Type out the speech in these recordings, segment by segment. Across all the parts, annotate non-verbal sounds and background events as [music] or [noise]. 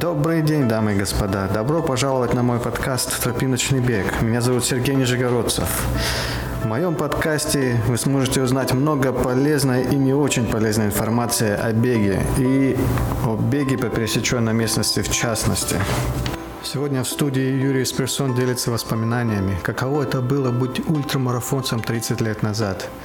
Добрый день, дамы и господа. Добро пожаловать на мой подкаст «Тропиночный бег». Меня зовут Сергей Нижегородцев. В моем подкасте вы сможете узнать много полезной и не очень полезной информации о беге и о беге по пересеченной местности в частности. Сегодня в студии Юрий Сперсон делится воспоминаниями, каково это было быть ультрамарафонцем 30 лет назад –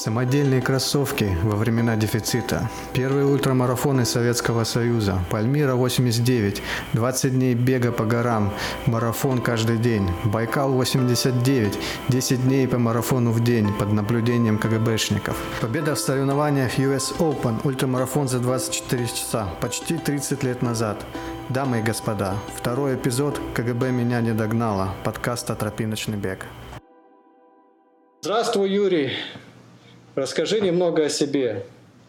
Самодельные кроссовки во времена дефицита. Первые ультрамарафоны Советского Союза. Пальмира 89. 20 дней бега по горам. Марафон каждый день. Байкал 89. 10 дней по марафону в день под наблюдением КГБшников. Победа в соревнованиях US Open. Ультрамарафон за 24 часа. Почти 30 лет назад. Дамы и господа, второй эпизод «КГБ меня не догнало» подкаста «Тропиночный бег». Здравствуй, Юрий. Расскажи немного о себе.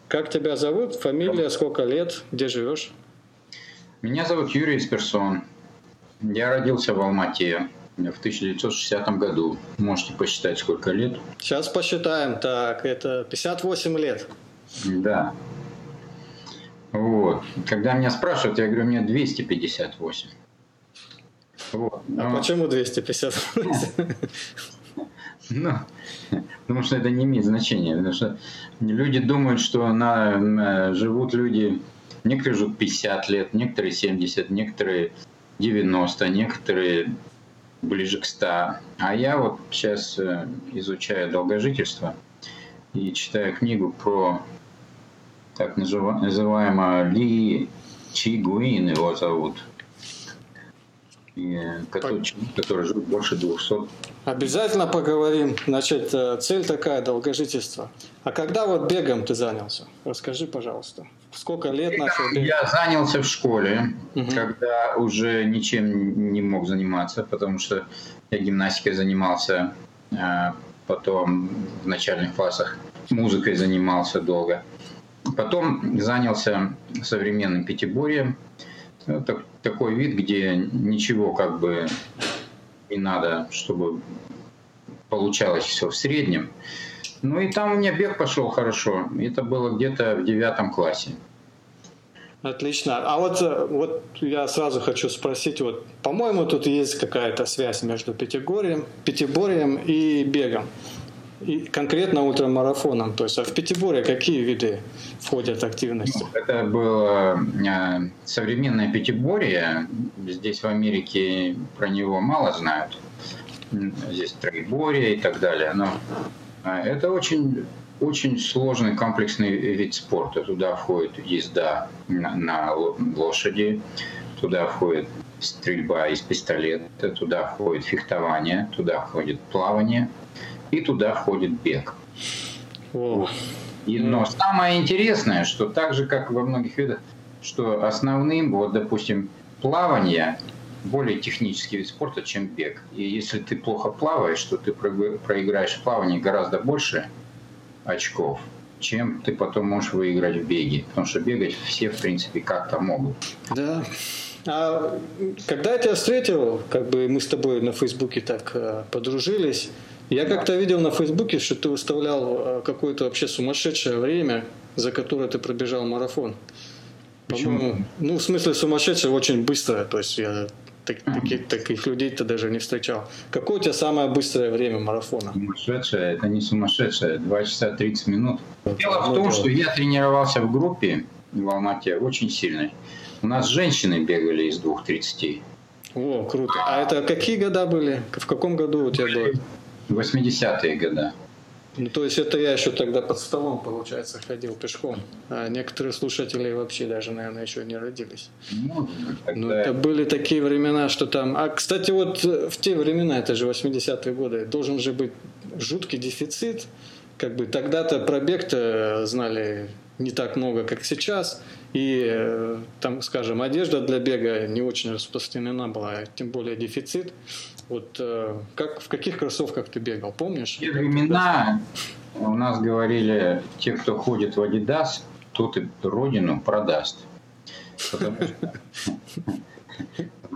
Как тебя зовут, фамилия, сколько лет, где живешь? Меня зовут Юрий Сперсон. Я родился в Алмате в 1960 году. Можете посчитать, сколько лет. Сейчас посчитаем. Так, это 58 лет. Да. Вот. Когда меня спрашивают, я говорю, мне 258. Вот. А Но... почему 258? [laughs] Ну, [laughs] потому что это не имеет значения. Потому что люди думают, что на, живут люди, некоторые живут 50 лет, некоторые 70, некоторые 90, некоторые ближе к 100. А я вот сейчас э, изучаю долгожительство и читаю книгу про так называемого Ли Чи Гуин его зовут – который, который живет больше 200. Обязательно поговорим. Значит, э, цель такая, долгожительство. А когда вот бегом ты занялся? Расскажи, пожалуйста. Сколько лет начал бегать? Я занялся в школе, угу. когда уже ничем не мог заниматься, потому что я гимнастикой занимался, а потом в начальных классах музыкой занимался долго. Потом занялся современным пятиборьем, это такой вид, где ничего как бы не надо, чтобы получалось все в среднем. Ну и там у меня бег пошел хорошо. Это было где-то в девятом классе. Отлично. А вот, э, вот я сразу хочу спросить, вот, по-моему, тут есть какая-то связь между пятиборьем, пятиборьем и бегом и конкретно ультрамарафоном. То есть а в Пятиборе какие виды входят активности? Ну, это было э, современное Пятиборье. Здесь в Америке про него мало знают. Здесь троеборье и так далее. Но э, это очень очень сложный комплексный вид спорта. Туда входит езда на, на лошади, туда входит стрельба из пистолета, туда входит фехтование, туда входит плавание – и туда входит бег. О. И, но самое интересное, что так же, как во многих видах, что основным, вот, допустим, плавание более технический вид спорта, чем бег. И если ты плохо плаваешь, то ты проиграешь в плавании гораздо больше очков, чем ты потом можешь выиграть в беге. Потому что бегать все, в принципе, как-то могут. Да. А когда я тебя встретил, как бы мы с тобой на Фейсбуке так э, подружились, я как-то видел на Фейсбуке, что ты выставлял э, какое-то вообще сумасшедшее время, за которое ты пробежал марафон. Почему? Ну, в смысле сумасшедшее очень быстро. То есть я так, таких, таких людей-то даже не встречал. Какое у тебя самое быстрое время марафона? Сумасшедшее, это не сумасшедшее, 2 часа 30 минут. Дело в том, что я тренировался в группе в Алмате очень сильной. У нас женщины бегали из 2.30. О, круто. А это какие года были? В каком году у тебя было? 80-е годы. Ну, то есть это я еще тогда под столом, получается, ходил пешком. А некоторые слушатели вообще даже, наверное, еще не родились. Ну, тогда... Ну, это были такие времена, что там... А, кстати, вот в те времена, это же 80-е годы, должен же быть жуткий дефицит. Как бы тогда-то пробег-то знали не так много, как сейчас. И э, там, скажем, одежда для бега не очень распространена была, тем более дефицит. Вот э, как, в каких кроссовках ты бегал, помнишь? В те времена у нас говорили, те, кто ходит в Adidas, тот и родину продаст. [laughs]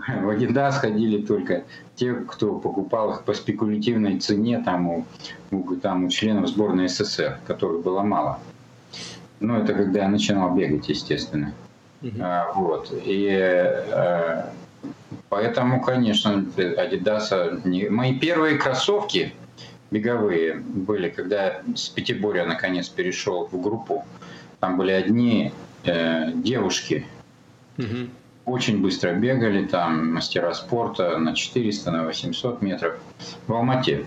В Adidas ходили только те, кто покупал их по спекулятивной цене там у, у, там, у членов сборной СССР, которых было мало. Ну, это когда я начинал бегать, естественно. Uh-huh. А, вот. И а, поэтому, конечно, Adidas... Не... Мои первые кроссовки беговые были, когда с Пятиборья наконец перешел в группу. Там были одни э, девушки, угу. очень быстро бегали, там мастера спорта на 400, на 800 метров в Алмате.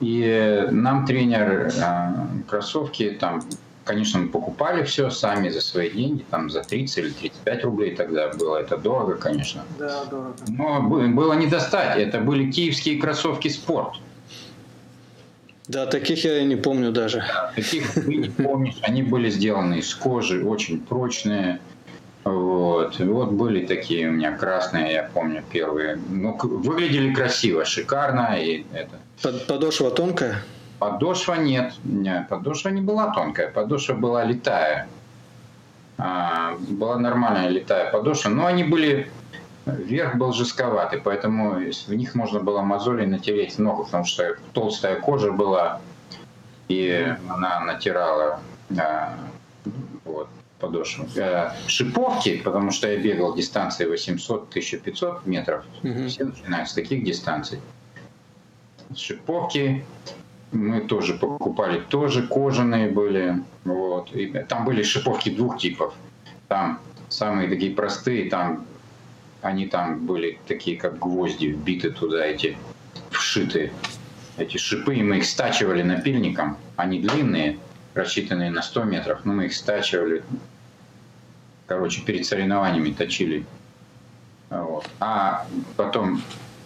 И нам тренер э, кроссовки там Конечно, мы покупали все сами за свои деньги, там за 30 или 35 рублей тогда было. Это дорого, конечно. Да, дорого. Но было не достать. Это были киевские кроссовки «Спорт». Да, таких я и не помню даже. таких ты не помнишь. Они были сделаны из кожи, очень прочные. Вот. И вот были такие у меня красные, я помню, первые. Ну, выглядели красиво, шикарно. И это. Под, подошва тонкая? Подошва нет. Подошва не была тонкая, подошва была летая. А, была нормальная летая подошва, но они были Верх был жестковатый, поэтому в них можно было мозоли натереть ногу, потому что толстая кожа была, и она натирала а, вот, подошву. А, шиповки, потому что я бегал дистанции 800-1500 метров, угу. все начинают с таких дистанций. Шиповки мы тоже покупали, тоже кожаные были. Вот. И там были шиповки двух типов. Там самые такие простые, там они там были такие, как гвозди, вбиты туда, эти вшиты, эти шипы, и мы их стачивали напильником. Они длинные, рассчитанные на 100 метров, но мы их стачивали. Короче, перед соревнованиями точили. Вот. А потом,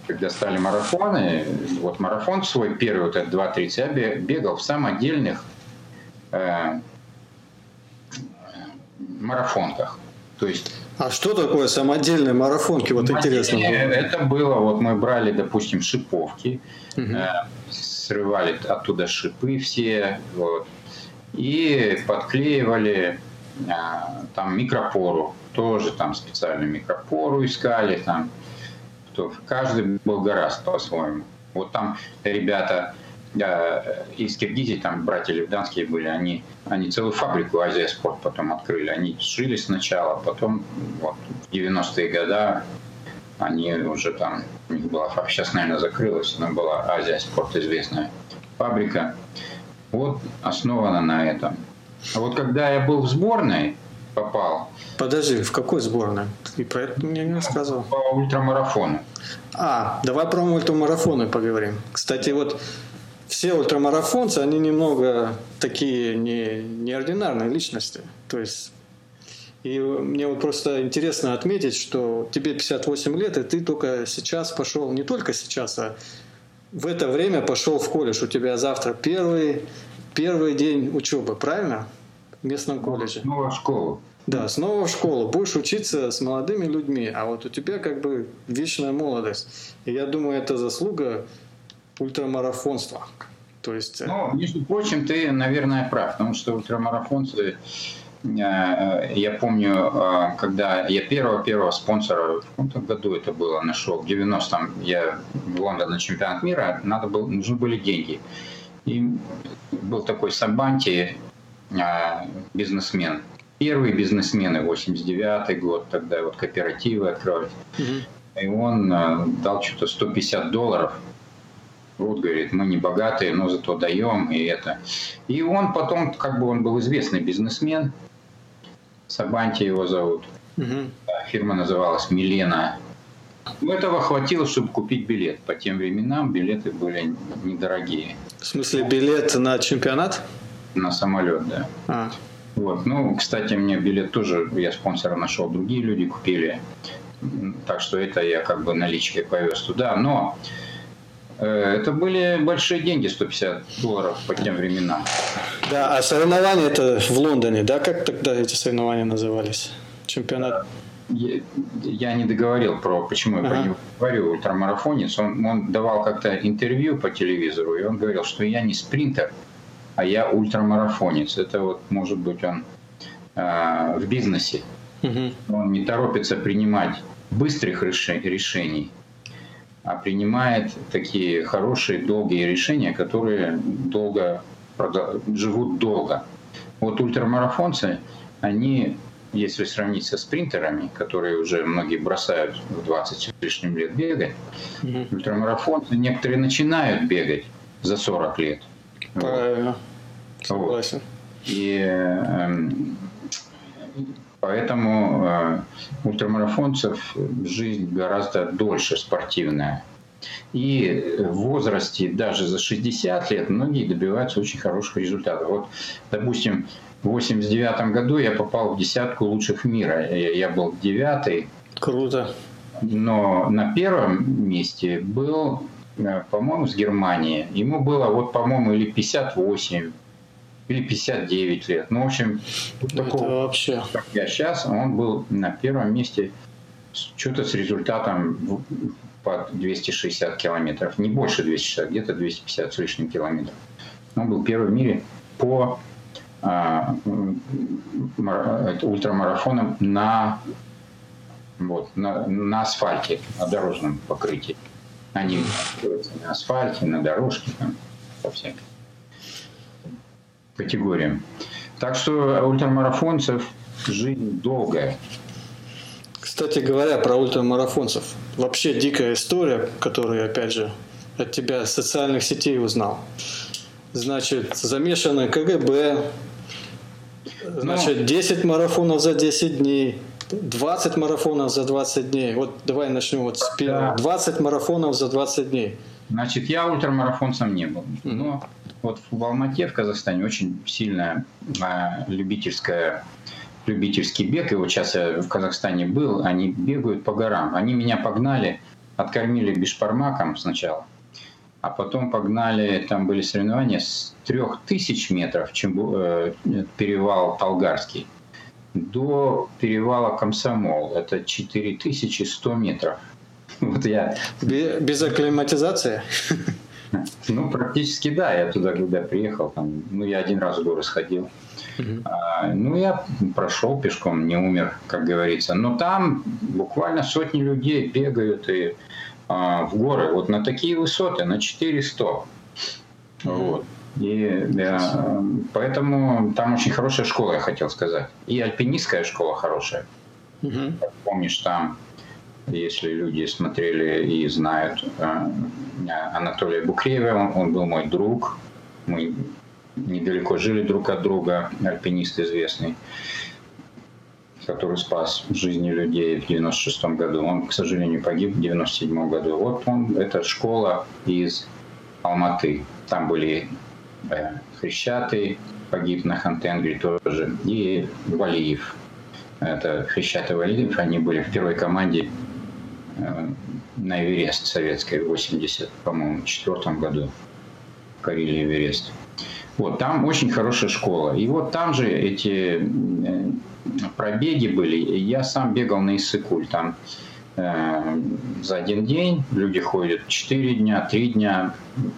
когда стали марафоны, вот марафон свой первый, вот этот 2.30, я бегал в самодельных э, марафонках. То есть а что такое самодельные марафонки? Вот интересно. Это было, вот мы брали, допустим, шиповки, угу. срывали оттуда шипы все, вот, и подклеивали э, там микропору, тоже там специальную микропору искали, там, кто, каждый был гораздо по-своему. Вот там ребята из Киргизии, там братья Левданские были, они, они целую фабрику Азия Спорт потом открыли. Они шили сначала, потом вот, в 90-е годы они уже там, у них была, сейчас, наверное, закрылась, но была Азия Спорт известная фабрика. Вот основана на этом. А вот когда я был в сборной, попал. Подожди, в какой сборной? Ты про это мне не рассказывал. По ультрамарафону. А, давай про ультрамарафоны поговорим. Кстати, вот все ультрамарафонцы, они немного такие не, неординарные личности. То есть и мне вот просто интересно отметить, что тебе 58 лет, и ты только сейчас пошел, не только сейчас, а в это время пошел в колледж. У тебя завтра первый, первый день учебы, правильно? Местном колледже. Снова в школу. Да, снова в школу. Будешь учиться с молодыми людьми, а вот у тебя как бы вечная молодость. И я думаю, это заслуга ультрамарафонства. То есть... Э, ну, между прочим, ты, наверное, прав, потому что ультрамарафонцы, э, я помню, э, когда я первого-первого спонсора, в каком-то году это было, нашел, в 90-м, я в Лондон на чемпионат мира, надо было, нужны были деньги. И был такой Сабанти, бизнесмен. Первые бизнесмены, 89-й год, тогда вот кооперативы открывали. Угу. И он дал что-то 150 долларов – вот, говорит, мы не богатые, но зато даем, и это. И он потом, как бы он был известный бизнесмен, Сабанти его зовут. Угу. Фирма называлась Милена. Этого хватило, чтобы купить билет. По тем временам билеты были недорогие. В смысле, билет на чемпионат? На самолет, да. А. Вот. Ну, кстати, мне билет тоже, я спонсора нашел, другие люди купили. Так что это я как бы наличкой повез туда. Но Э, это были большие деньги, 150 долларов по тем временам. Да, а соревнования это в Лондоне, да? Как тогда эти соревнования назывались? Чемпионат? Я, я не договорил про, почему я ага. про него говорю, ультрамарафонец. Он, он давал как-то интервью по телевизору, и он говорил, что я не спринтер, а я ультрамарафонец. Это вот, может быть, он э, в бизнесе. Угу. Он не торопится принимать быстрых решений, а принимает такие хорошие, долгие решения, которые долго живут долго. Вот ультрамарафонцы, они если сравнить со спринтерами, которые уже многие бросают в 20 с лишним лет бегать, mm-hmm. ультрамарафонцы некоторые начинают бегать за 40 лет. Правильно. Вот. Согласен. И э, поэтому э, ультрамарафонцев жизнь гораздо дольше спортивная. И в возрасте даже за 60 лет многие добиваются очень хороших результатов. Вот, допустим, в 89 году я попал в десятку лучших мира. Я был девятый. Круто. Но на первом месте был, по-моему, с Германии. Ему было, вот, по-моему, или 58, или 59 лет. Ну, в общем, Это такого, вообще. как я сейчас, он был на первом месте что-то с результатом по 260 километров. Не больше 260, где-то 250 с лишним километров. Он был первый в мире по а, ультрамарафоном на, вот, на, на асфальте, на дорожном покрытии. Они на асфальте, на дорожке, там, по всем категориям. Так что ультрамарафонцев жизнь долгая. Кстати говоря, про ультрамарафонцев. Вообще дикая история, которую, опять же, от тебя из социальных сетей узнал. Значит, замешаны КГБ, значит, 10 марафонов за 10 дней, 20 марафонов за 20 дней. Вот давай начнем вот с первого. 20 марафонов за 20 дней. Значит, я ультрамарафонцем не был. Но вот в Алмате, в Казахстане, очень сильная а, любительская любительский бег, и вот сейчас я в Казахстане был, они бегают по горам. Они меня погнали, откормили бешпармаком сначала, а потом погнали, там были соревнования с трех тысяч метров, чем э, перевал Толгарский, до перевала Комсомол, это 4100 метров. [laughs] Вот я... Без акклиматизации? [laughs] Ну, практически да. Я туда, когда приехал, там, ну, я один раз в горы сходил. А, ну, я прошел пешком, не умер, как говорится. Но там буквально сотни людей бегают и а, в горы. Вот на такие высоты, на 400. Вот. И да, поэтому там очень хорошая школа, я хотел сказать. И альпинистская школа хорошая. Угу. Помнишь, там, если люди смотрели и знают э, Анатолия Букреева, он, он был мой друг. Мы недалеко жили друг от друга, альпинист известный, который спас жизни людей в 96 году. Он, к сожалению, погиб в 97 году. Вот он, это школа из Алматы. Там были э, Хрещатый, погиб на Хантенгре тоже, и Валиев. Это Хрещатый Валиев, они были в первой команде э, на Эверест советской в 80, по-моему, четвертом году. Карелии Эверест. Вот, там очень хорошая школа. И вот там же эти э, пробеги были. Я сам бегал на Иссыкуль. Там э, за один день люди ходят 4 дня, 3 дня,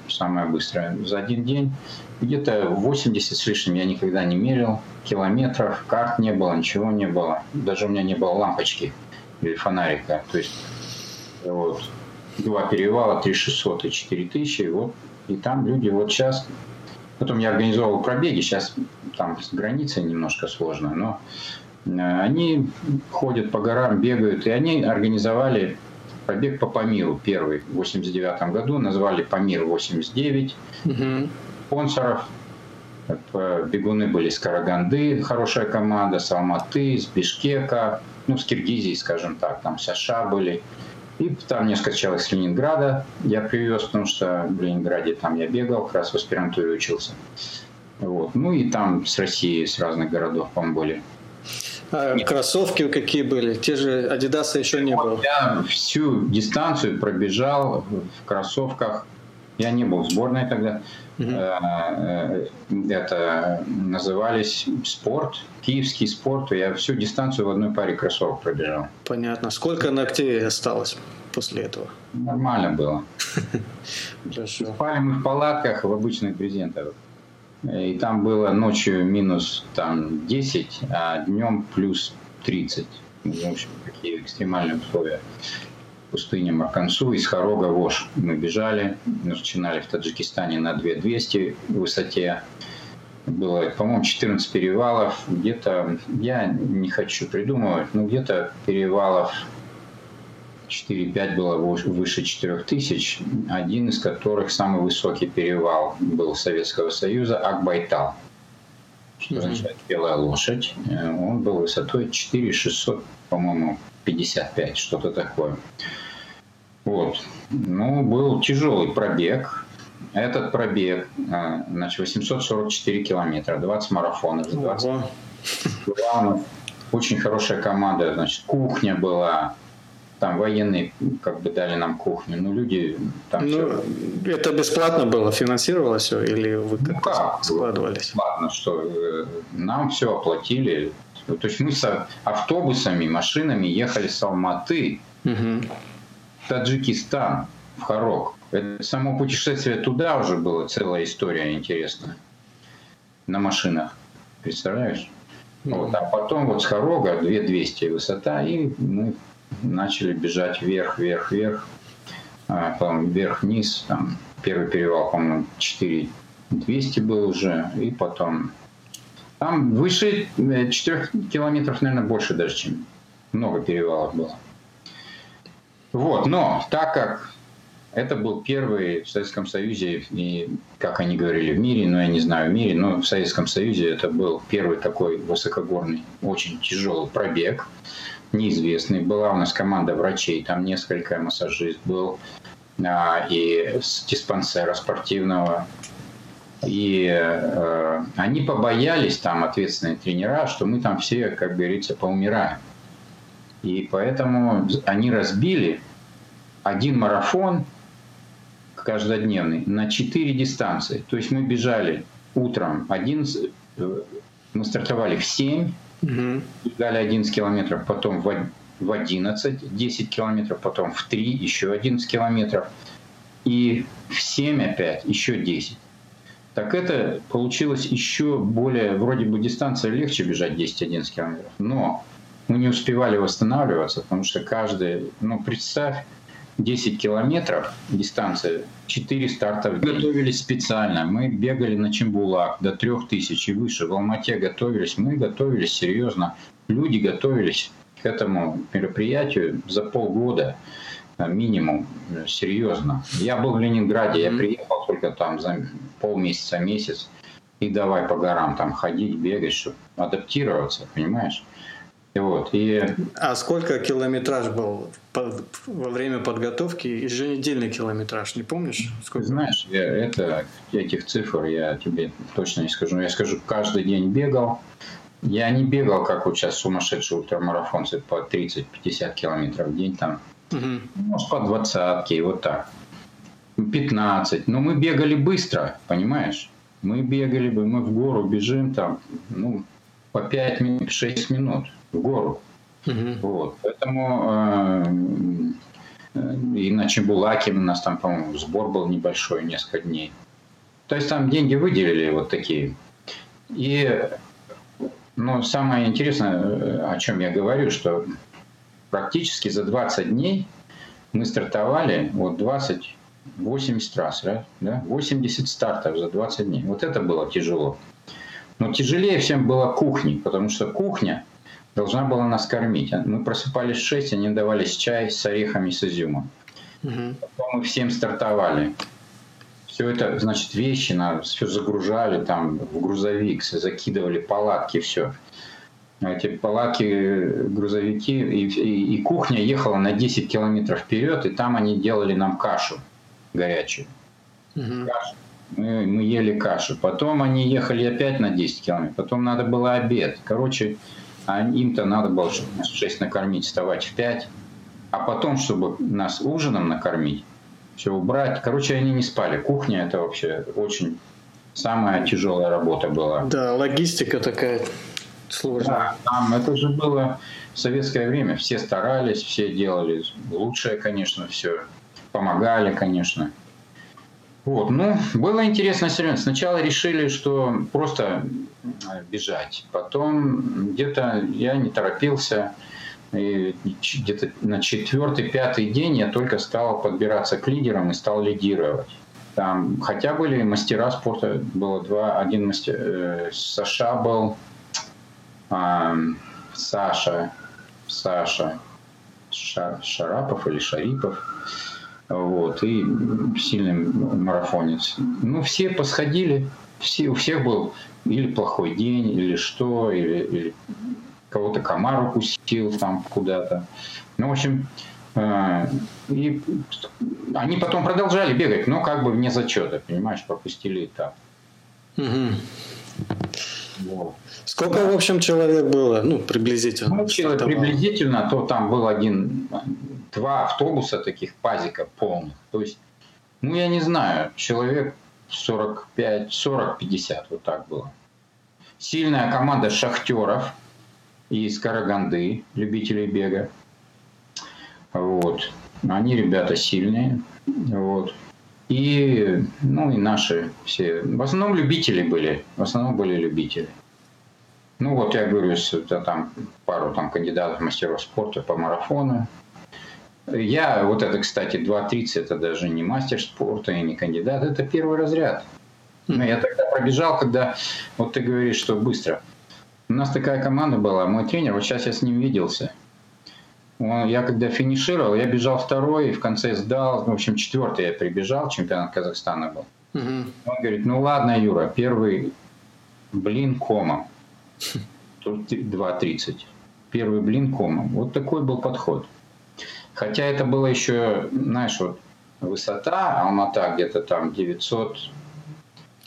самое быстрое. За один день где-то 80 с лишним я никогда не мерил километров, карт не было, ничего не было. Даже у меня не было лампочки или фонарика. То есть вот, два перевала, 3600 и 4000, вот, и там люди вот сейчас Потом я организовал пробеги, сейчас там с границей немножко сложно, но э, они ходят по горам, бегают, и они организовали пробег по Памиру первый в 89 году, назвали Памир 89. Угу. Спонсоров бегуны были с Караганды, хорошая команда, с Алматы, с Бишкека, ну, с Киргизии, скажем так, там США были. И там несколько человек с Ленинграда я привез, потому что в Ленинграде там я бегал, как раз в аспирантуре учился. Вот. Ну и там с России, с разных городов, по-моему, были. А кроссовки какие были? Те же Адидаса еще не было. Я всю дистанцию пробежал в кроссовках. Я не был в сборной тогда. Угу. Это назывались спорт, киевский спорт. Я всю дистанцию в одной паре кроссовок пробежал. Понятно. Сколько ногтей осталось после этого? Нормально было. [laughs] Хорошо. Спали мы в палатках в обычных брезентовых. И там было ночью минус там 10, а днем плюс 30. В общем, такие экстремальные условия пустыне Маркансу из Харога Вош. Мы бежали, начинали в Таджикистане на 2200 высоте. было, по-моему, 14 перевалов, где-то, я не хочу придумывать, но где-то перевалов 4-5 было выше 4000, один из которых самый высокий перевал был Советского Союза, Акбайтал, что mm-hmm. означает белая лошадь. Э, он был высотой 4600, по-моему, 55, что-то такое. Вот. Ну, был тяжелый пробег. Этот пробег, э, значит, 844 километра, 20 марафонов, 20 Главное, очень хорошая команда, значит, кухня была, там военные как бы дали нам кухню, ну люди там ну, все... Это бесплатно было, финансировалось все или вы как, ну, как складывались? Бесплатно, что э, нам все оплатили. То есть мы с автобусами, машинами ехали с Алматы угу. в Таджикистан, в Харок. Это само путешествие туда уже было целая история интересная. На машинах. Представляешь? Вот, а потом вот с Хорога 2200 высота, и мы начали бежать вверх, вверх, вверх, а, потом вверх-вниз, там первый перевал, по-моему, 4200 был уже, и потом там выше 4 э, километров, наверное, больше даже, чем много перевалов было. Вот, но так как это был первый в Советском Союзе, и, как они говорили, в мире, но я не знаю в мире, но в Советском Союзе это был первый такой высокогорный, очень тяжелый пробег неизвестный. Была у нас команда врачей, там несколько массажист был, а, и с диспансера спортивного. И э, они побоялись, там ответственные тренера, что мы там все, как говорится, поумираем. И поэтому они разбили один марафон каждодневный на четыре дистанции. То есть мы бежали утром 11, э, мы стартовали в 7, Угу. Дали 11 километров, потом в 11, 10 километров, потом в 3, еще 11 километров. И в 7 опять еще 10. Так это получилось еще более, вроде бы дистанция легче бежать 10-11 километров. Но мы не успевали восстанавливаться, потому что каждый, ну представь, 10 километров дистанция, 4 старта в день. Готовились специально. Мы бегали на Чембулак до 3000 и выше. В Алмате готовились. Мы готовились серьезно. Люди готовились к этому мероприятию за полгода э, минимум, э, серьезно. Я был в Ленинграде, я приехал только там за полмесяца, месяц, и давай по горам там ходить, бегать, чтобы адаптироваться, понимаешь? Вот, и... А сколько километраж был во время подготовки? Еженедельный километраж, не помнишь? Сколько? Знаешь, я, это, этих цифр я тебе точно не скажу. Я скажу, каждый день бегал. Я не бегал, как вот сейчас сумасшедшие ультрамарафонцы, по 30-50 километров в день там. Угу. Может, по двадцатке, вот так. 15. Но мы бегали быстро, понимаешь? Мы бегали бы, мы в гору бежим там, ну, по 5-6 минут в гору. Угу. Вот. Поэтому э, и на у нас там, по-моему, сбор был небольшой, несколько дней. То есть там деньги выделили вот такие. И ну, самое интересное, о чем я говорю, что практически за 20 дней мы стартовали вот 20, 80 раз, да? 80 стартов за 20 дней. Вот это было тяжело. Но тяжелее всем была кухня, потому что кухня – должна была нас кормить. Мы просыпались в 6, они давали чай с орехами с изюмом. Угу. Потом мы всем стартовали. Все это, значит, вещи, на, все загружали там в грузовик, закидывали палатки, все. Эти палатки, грузовики, и, и, и кухня ехала на 10 километров вперед, и там они делали нам кашу горячую. Угу. Кашу. Мы, мы ели кашу. Потом они ехали опять на 10 километров. Потом надо было обед. Короче, а им-то надо было, чтобы нас в 6 накормить, вставать в 5, а потом, чтобы нас ужином накормить, все убрать. Короче, они не спали. Кухня это вообще очень самая тяжелая работа была. Да, логистика такая сложная. Да, там это же было советское время. Все старались, все делали лучшее, конечно, все. Помогали, конечно. Вот, ну, было интересно все Сначала решили, что просто бежать. Потом где-то я не торопился. И где-то на четвертый, пятый день я только стал подбираться к лидерам и стал лидировать. Там, хотя были мастера спорта, было два, один мастер, э, Саша был, э, Саша, Саша, Ша, Шарапов или Шарипов, вот, и сильный марафонец. Ну, все посходили, все, у всех был или плохой день, или что, или, или кого-то комар укусил там куда-то. Ну, в общем, э, и они потом продолжали бегать, но как бы вне зачета, понимаешь, пропустили этап. Угу. Вот. Сколько, в общем, человек было? Ну, приблизительно. Ну, человек приблизительно, то там был один, два автобуса таких пазика полных. То есть, ну, я не знаю, человек 45, 40-50, вот так было. Сильная команда шахтеров из Караганды, любителей бега. Вот. Они ребята сильные. Вот. И, ну, и наши все. В основном любители были. В основном были любители. Ну, вот я говорю, это там пару там кандидатов мастеров спорта по марафону. Я, вот это, кстати, 2.30, это даже не мастер спорта и не кандидат, это первый разряд. Но я тогда пробежал, когда, вот ты говоришь, что быстро. У нас такая команда была, мой тренер, вот сейчас я с ним виделся. Он, я когда финишировал, я бежал второй, в конце сдал, в общем, четвертый я прибежал, чемпионат Казахстана был. Угу. Он говорит, ну ладно, Юра, первый блин комом. [laughs] Тут 2.30. Первый блин комом. Вот такой был подход. Хотя это было еще, знаешь, вот высота, Алмата где-то там 900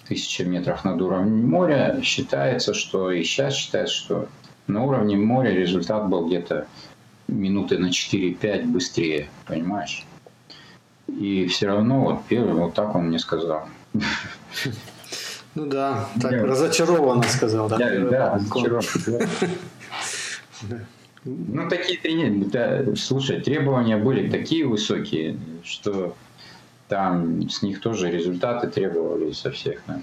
тысяч метров над уровнем моря. Считается, что и сейчас считается, что на уровне моря результат был где-то минуты на 4-5 быстрее, понимаешь? И все равно вот первый, вот так он мне сказал. Ну да, так разочарованно сказал. Да, да, да разочарованно. [laughs] Ну, такие тренировки, да, слушай, требования были такие высокие, что там с них тоже результаты требовались со всех. Да.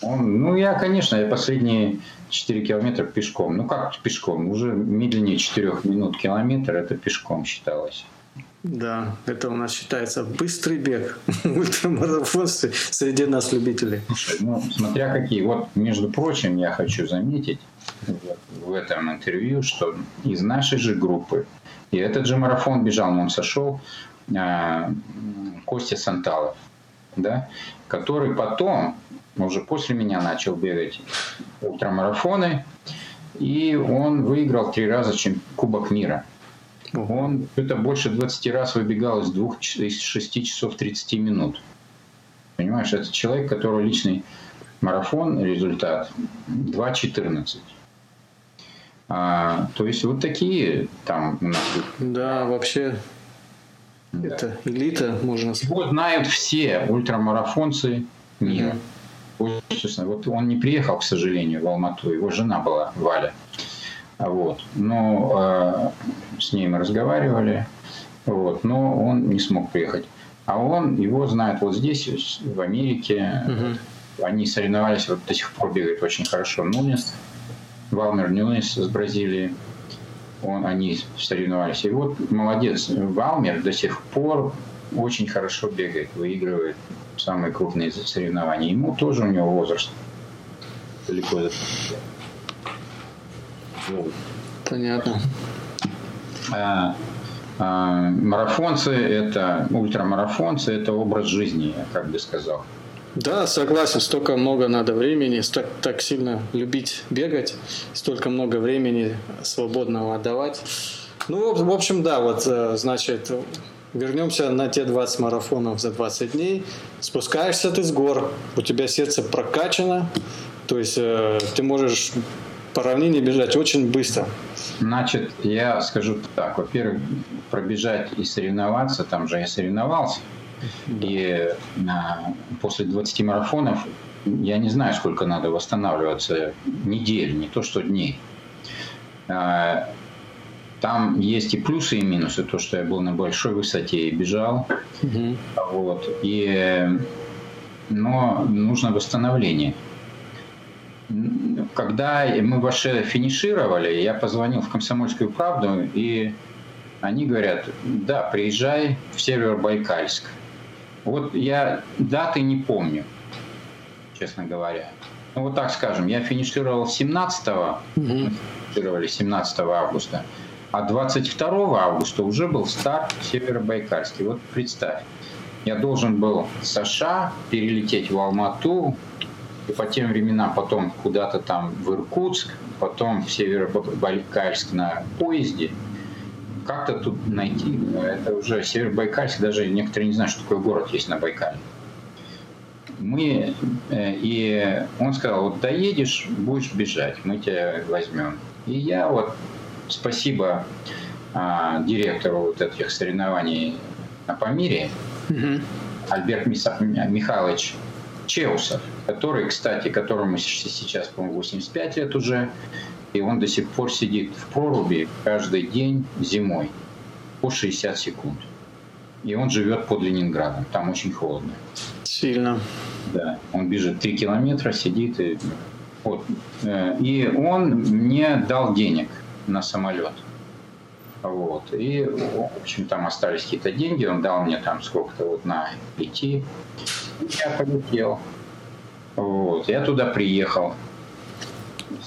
Он, ну, я, конечно, я последние 4 километра пешком. Ну, как пешком? Уже медленнее 4 минут километр, это пешком считалось. Да, это у нас считается быстрый бег. [laughs] Ультрамарафонцы среди нас любителей. Ну, смотря какие. Вот, между прочим, я хочу заметить в этом интервью, что из нашей же группы, и этот же марафон бежал, но он сошел, а, Костя Санталов, да, который потом уже после меня начал бегать ультрамарафоны, и он выиграл три раза чем Кубок мира. Он это больше 20 раз выбегал из, двух, из 6 часов 30 минут. Понимаешь, это человек, который личный марафон, результат 2.14. А, то есть вот такие там у нас. Да, вообще да. это элита, можно сказать. Его знают все ультрамарафонцы мира. Mm-hmm вот он не приехал, к сожалению, в Алмату, его жена была Валя. Вот. Но э, с ней мы разговаривали, вот, но он не смог приехать. А он, его знает вот здесь, в Америке. Угу. Они соревновались, вот до сих пор бегает очень хорошо Нунес, Валмер Нунес из Бразилии. Он, они соревновались. И вот молодец, Валмер до сих пор очень хорошо бегает, выигрывает самые крупные соревнования. Ему тоже у него возраст далеко за Понятно. А, а, марафонцы это ультрамарафонцы это образ жизни, я как бы сказал. Да, согласен, столько много надо времени, так, так сильно любить бегать, столько много времени свободного отдавать. Ну, в общем, да, вот, э, значит, Вернемся на те 20 марафонов за 20 дней. Спускаешься ты с гор, у тебя сердце прокачано, то есть э, ты можешь по равнине бежать очень быстро. Значит, я скажу так. Во-первых, пробежать и соревноваться, там же я соревновался. И э, после 20 марафонов я не знаю, сколько надо восстанавливаться недель, не то что дней. Э, там есть и плюсы, и минусы. То, что я был на большой высоте и бежал. Угу. Вот. И, но нужно восстановление. Когда мы вообще финишировали, я позвонил в «Комсомольскую правду», и они говорят, да, приезжай в Северобайкальск. Вот я даты не помню, честно говоря. Ну вот так скажем, я финишировал 17 угу. финишировали 17 августа, а 22 августа уже был старт Северобайкальский. Вот представь, я должен был с США перелететь в Алмату, и по тем временам потом куда-то там в Иркутск, потом в Северобайкальск на поезде. Как-то тут найти, это уже Северобайкальск, даже некоторые не знают, что такой город есть на Байкале. Мы, э, и он сказал, вот доедешь, будешь бежать, мы тебя возьмем. И я вот, спасибо а, директору вот этих соревнований на Памире, угу. Альберт Михайлович Чеусов, который, кстати, которому сейчас, по-моему, 85 лет уже, и он до сих пор сидит в проруби каждый день зимой по 60 секунд. И он живет под Ленинградом, там очень холодно. Сильно. Да, он бежит 3 километра, сидит и... Вот. Э, и он мне дал денег на самолет. Вот. И, в общем, там остались какие-то деньги, он дал мне там сколько-то вот на идти. Я полетел. Вот. Я туда приехал.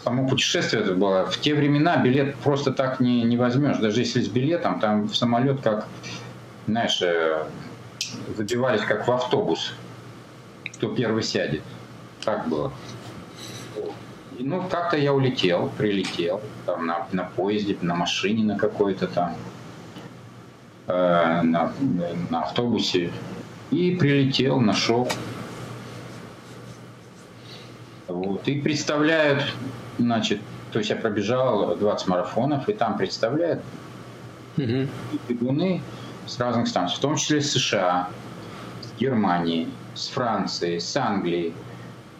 Само путешествие это было. В те времена билет просто так не, не возьмешь. Даже если с билетом, там в самолет как, знаешь, э, забивались как в автобус. Кто первый сядет. Так было. Ну, как-то я улетел, прилетел, там, на, на поезде, на машине на какой-то там, э, на, на автобусе. И прилетел, нашел. Вот. И представляют, значит, то есть я пробежал 20 марафонов, и там представляют угу. бегуны с разных стран, в том числе с США, с Германии, с Франции, с Англии,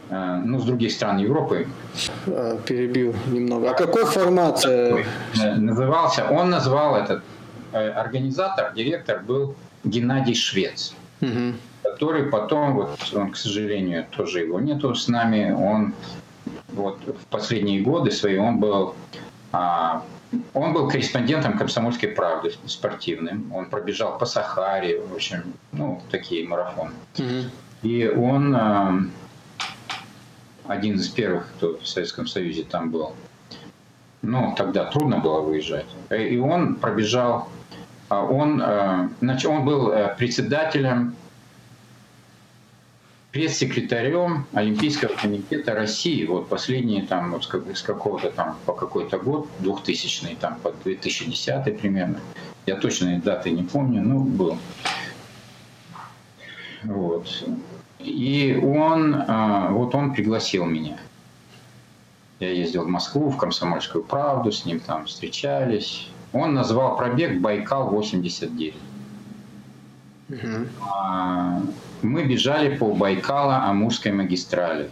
Э, ну, с других стран Европы. Э, перебью немного. А какой формат? Э? Назывался, он назвал этот организатор, директор был Геннадий Швец, угу. Который потом, вот он, к сожалению, тоже его нету с нами, он вот в последние годы свои он был а, он был корреспондентом «Комсомольской правды» спортивным. Он пробежал по Сахаре, в общем, ну, такие марафоны. Угу. И он один из первых, кто в Советском Союзе там был. Ну, тогда трудно было выезжать. И он пробежал, а он, э, значит, он был э, председателем, пресс-секретарем Олимпийского комитета России. Вот последние там, вот с какого-то там, по какой-то год, 2000 там, по 2010 примерно. Я точно даты не помню, но был. Вот. И он, а, вот он пригласил меня. Я ездил в Москву, в Комсомольскую правду, с ним там встречались. Он назвал пробег Байкал-89. Угу. Мы бежали по Байкала-Амурской магистрали.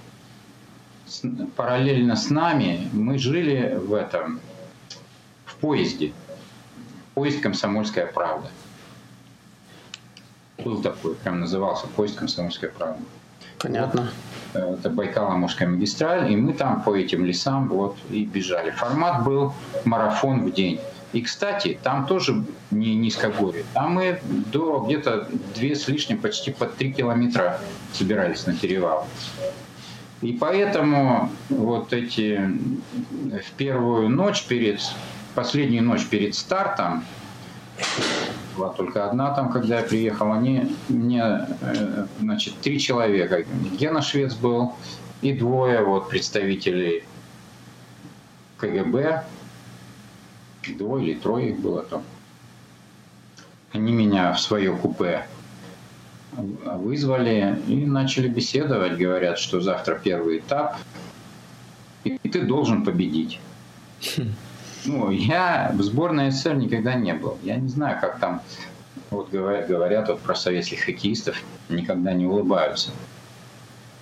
Параллельно с нами мы жили в этом, в поезде. Поезд «Комсомольская правда». Был такой, прям назывался «Поезд комсомольской правды». Понятно. Вот, э, это Байкал-Амурская магистраль, и мы там по этим лесам вот и бежали. Формат был марафон в день. И, кстати, там тоже не низкогорье. Там мы до где-то две с лишним, почти под три километра собирались на перевал. И поэтому вот эти в первую ночь перед, последнюю ночь перед стартом была только одна там, когда я приехал. Они мне, э, значит, три человека. Гена Швец был и двое вот представителей КГБ. Двое или трое их было там. Они меня в свое купе вызвали и начали беседовать. Говорят, что завтра первый этап, и ты должен победить. [laughs] Ну, я в сборной СССР никогда не был. Я не знаю, как там вот говорят, говорят вот про советских хоккеистов, никогда не улыбаются.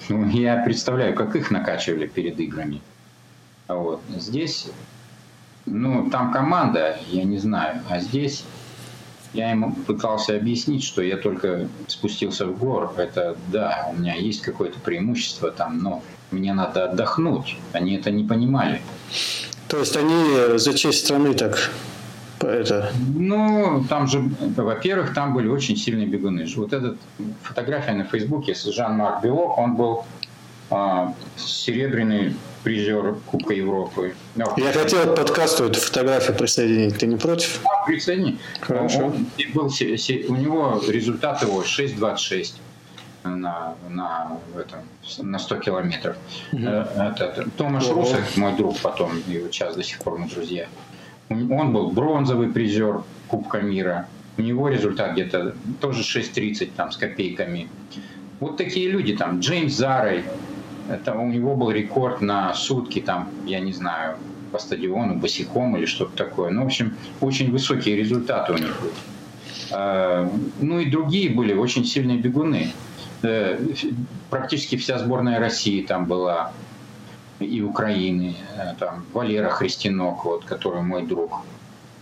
Ну, я представляю, как их накачивали перед играми. А вот здесь, ну, там команда, я не знаю, а здесь я ему пытался объяснить, что я только спустился в гор. Это да, у меня есть какое-то преимущество там, но мне надо отдохнуть. Они это не понимали. То есть они за честь страны так Это... Ну, там же, во-первых, там были очень сильные бегуны. Вот эта фотография на Фейсбуке с Жан-Марк Белок, он был а, серебряный призер Кубка Европы. No. Я хотел к подкасту эту фотографию присоединить. Ты не против? Да, присоедини. Хорошо. Он, был, у него результат его 6.26 на, на, этом, на 100 километров. Угу. Это, это, Томаш Русек, мой друг потом, и вот сейчас до сих пор мы друзья. Он был бронзовый призер Кубка мира. У него результат где-то тоже 6.30 там с копейками. Вот такие люди там. Джеймс Зарой. Это у него был рекорд на сутки там, я не знаю, по стадиону, босиком или что-то такое. Ну, в общем, очень высокие результаты у них были. А, ну и другие были очень сильные бегуны. Э, практически вся сборная России там была и Украины, э, там Валера Христинок, вот, который мой друг,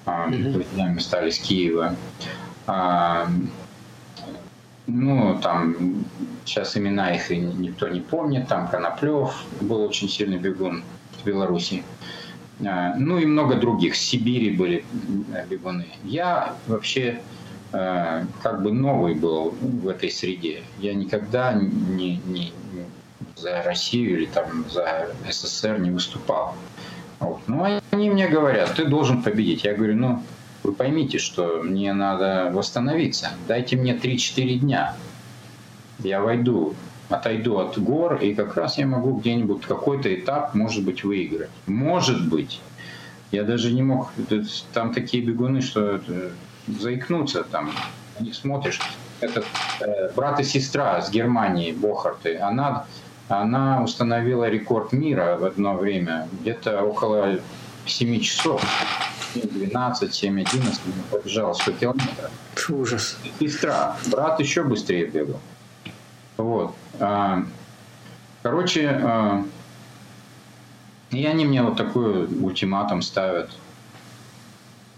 а, мы стали с Киева. Ну, там сейчас имена их никто не помнит, там Коноплев был очень сильный бегун в Беларуси. А, ну и много других. С Сибири были бегуны. Я вообще как бы новый был в этой среде. Я никогда не, не, за Россию или там за СССР не выступал. Вот. Ну, они мне говорят, ты должен победить. Я говорю, ну, вы поймите, что мне надо восстановиться. Дайте мне 3-4 дня. Я войду, отойду от гор, и как раз я могу где-нибудь какой-то этап, может быть, выиграть. Может быть. Я даже не мог... Там такие бегуны, что заикнуться там. Не смотришь. Этот э, брат и сестра с Германии, Бохарты, она она установила рекорд мира в одно время, где-то около 7 часов. 12, 7, 11, побежала 100 километров. Ужас. Сестра, брат еще быстрее бегал. Вот. А, короче, а, и они мне вот такой ультиматум ставят.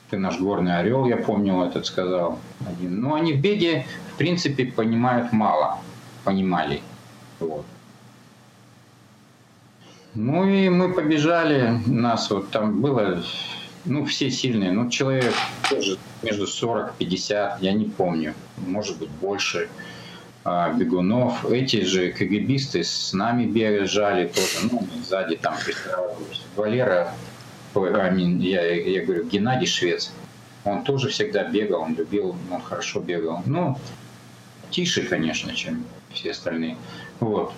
Ты наш горный орел, я помню, этот сказал один. Но они в беге, в принципе, понимают мало. Понимали. Вот. Ну и мы побежали, нас вот там было, ну все сильные, ну человек тоже между 40-50, я не помню, может быть больше а, бегунов. Эти же КГБисты с нами бежали тоже, ну сзади там Валера, я, я говорю, Геннадий Швец, он тоже всегда бегал, он любил, он хорошо бегал. Ну, тише, конечно, чем все остальные. Вот.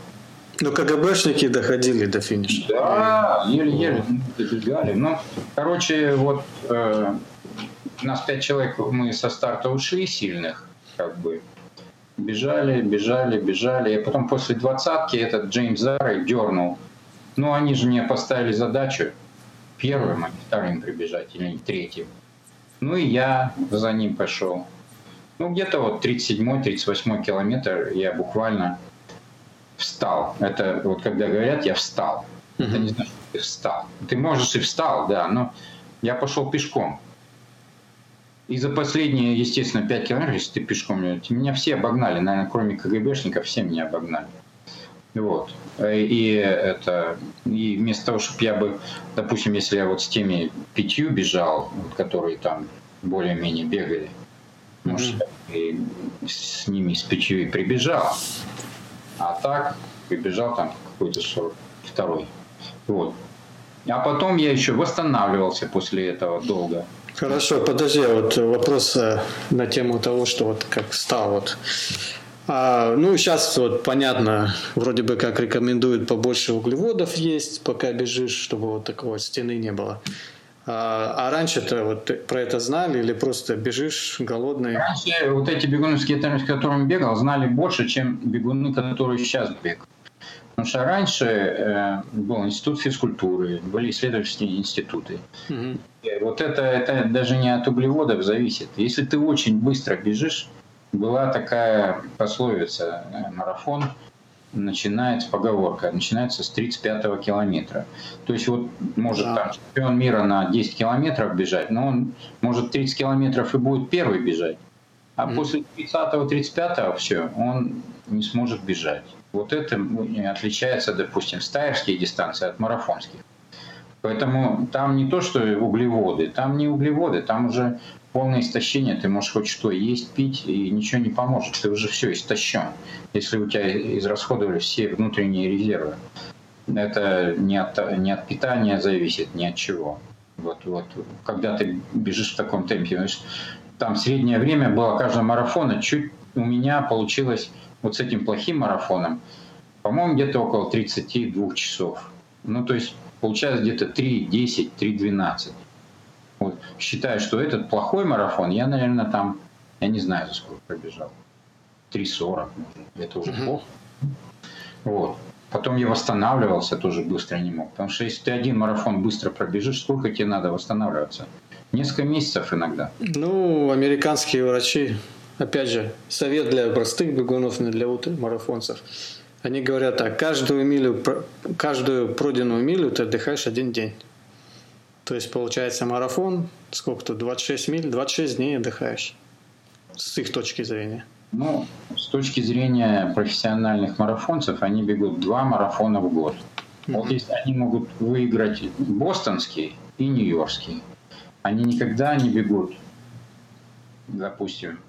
Ну, КГБшники доходили до финиша. Да, еле-еле добегали. Ну, короче, вот э, нас пять человек, мы со старта ушли сильных, как бы. Бежали, бежали, бежали. И потом после двадцатки этот Джеймс Зарой дернул. Ну, они же мне поставили задачу первым, а не вторым прибежать, или третьим. Ну и я за ним пошел. Ну, где-то вот 37-38 километр я буквально встал. Это вот когда говорят, я встал. Это не значит, что ты встал. Ты можешь и встал, да, но я пошел пешком. И за последние, естественно, 5 километров, если ты пешком, меня все обогнали, наверное, кроме КГБшников, все меня обогнали. Вот. И это, и вместо того, чтобы я бы, допустим, если я вот с теми пятью бежал, вот, которые там более-менее бегали, mm-hmm. может, и с ними с пятью и прибежал. А так прибежал там какой-то 42-й. Вот. А потом я еще восстанавливался после этого долго. Хорошо, подожди, вот вопрос э, на тему того, что вот как стал вот. А, ну, сейчас вот понятно, вроде бы как рекомендуют побольше углеводов есть, пока бежишь, чтобы вот такого стены не было. А, а раньше-то вот про это знали или просто бежишь голодный? Раньше вот эти бегуны, с которыми бегал, знали больше, чем бегуны, которые сейчас бегают. Потому что раньше э, был институт физкультуры, были исследовательские институты. Угу. вот это, это даже не от углеводов зависит. Если ты очень быстро бежишь, была такая пословица э, марафон начинается поговорка, начинается с 35-го километра. То есть вот может да. там чемпион мира на 10 километров бежать, но он может 30 километров и будет первый бежать. А mm. после 30-го, 35-го все, он не сможет бежать. Вот это отличается, допустим, стайерские дистанции от марафонских. Поэтому там не то, что углеводы, там не углеводы, там уже полное истощение, ты можешь хоть что есть, пить, и ничего не поможет, ты уже все истощен, если у тебя израсходовали все внутренние резервы. Это не от, не от питания зависит, ни от чего. Вот, вот, когда ты бежишь в таком темпе, значит, там среднее время было каждого марафона, чуть у меня получилось вот с этим плохим марафоном, по-моему, где-то около 32 часов. Ну, то есть получается где-то 3.10, 3.12. Вот. Считаю, что этот плохой марафон, я, наверное, там, я не знаю, за сколько пробежал. 3.40, может. Это уже uh-huh. плохо. Вот. Потом я восстанавливался тоже быстро не мог. Потому что если ты один марафон быстро пробежишь, сколько тебе надо восстанавливаться? Несколько месяцев иногда. Ну, американские врачи, опять же, совет для простых бегунов, не для марафонцев. Они говорят так, каждую милю, каждую пройденную милю ты отдыхаешь один день. То есть получается марафон, сколько-то, 26 миль, 26 дней отдыхаешь. С их точки зрения. Ну, с точки зрения профессиональных марафонцев, они бегут два марафона в год. Mm-hmm. Вот если они могут выиграть бостонский и нью-йоркский, они никогда не бегут, допустим,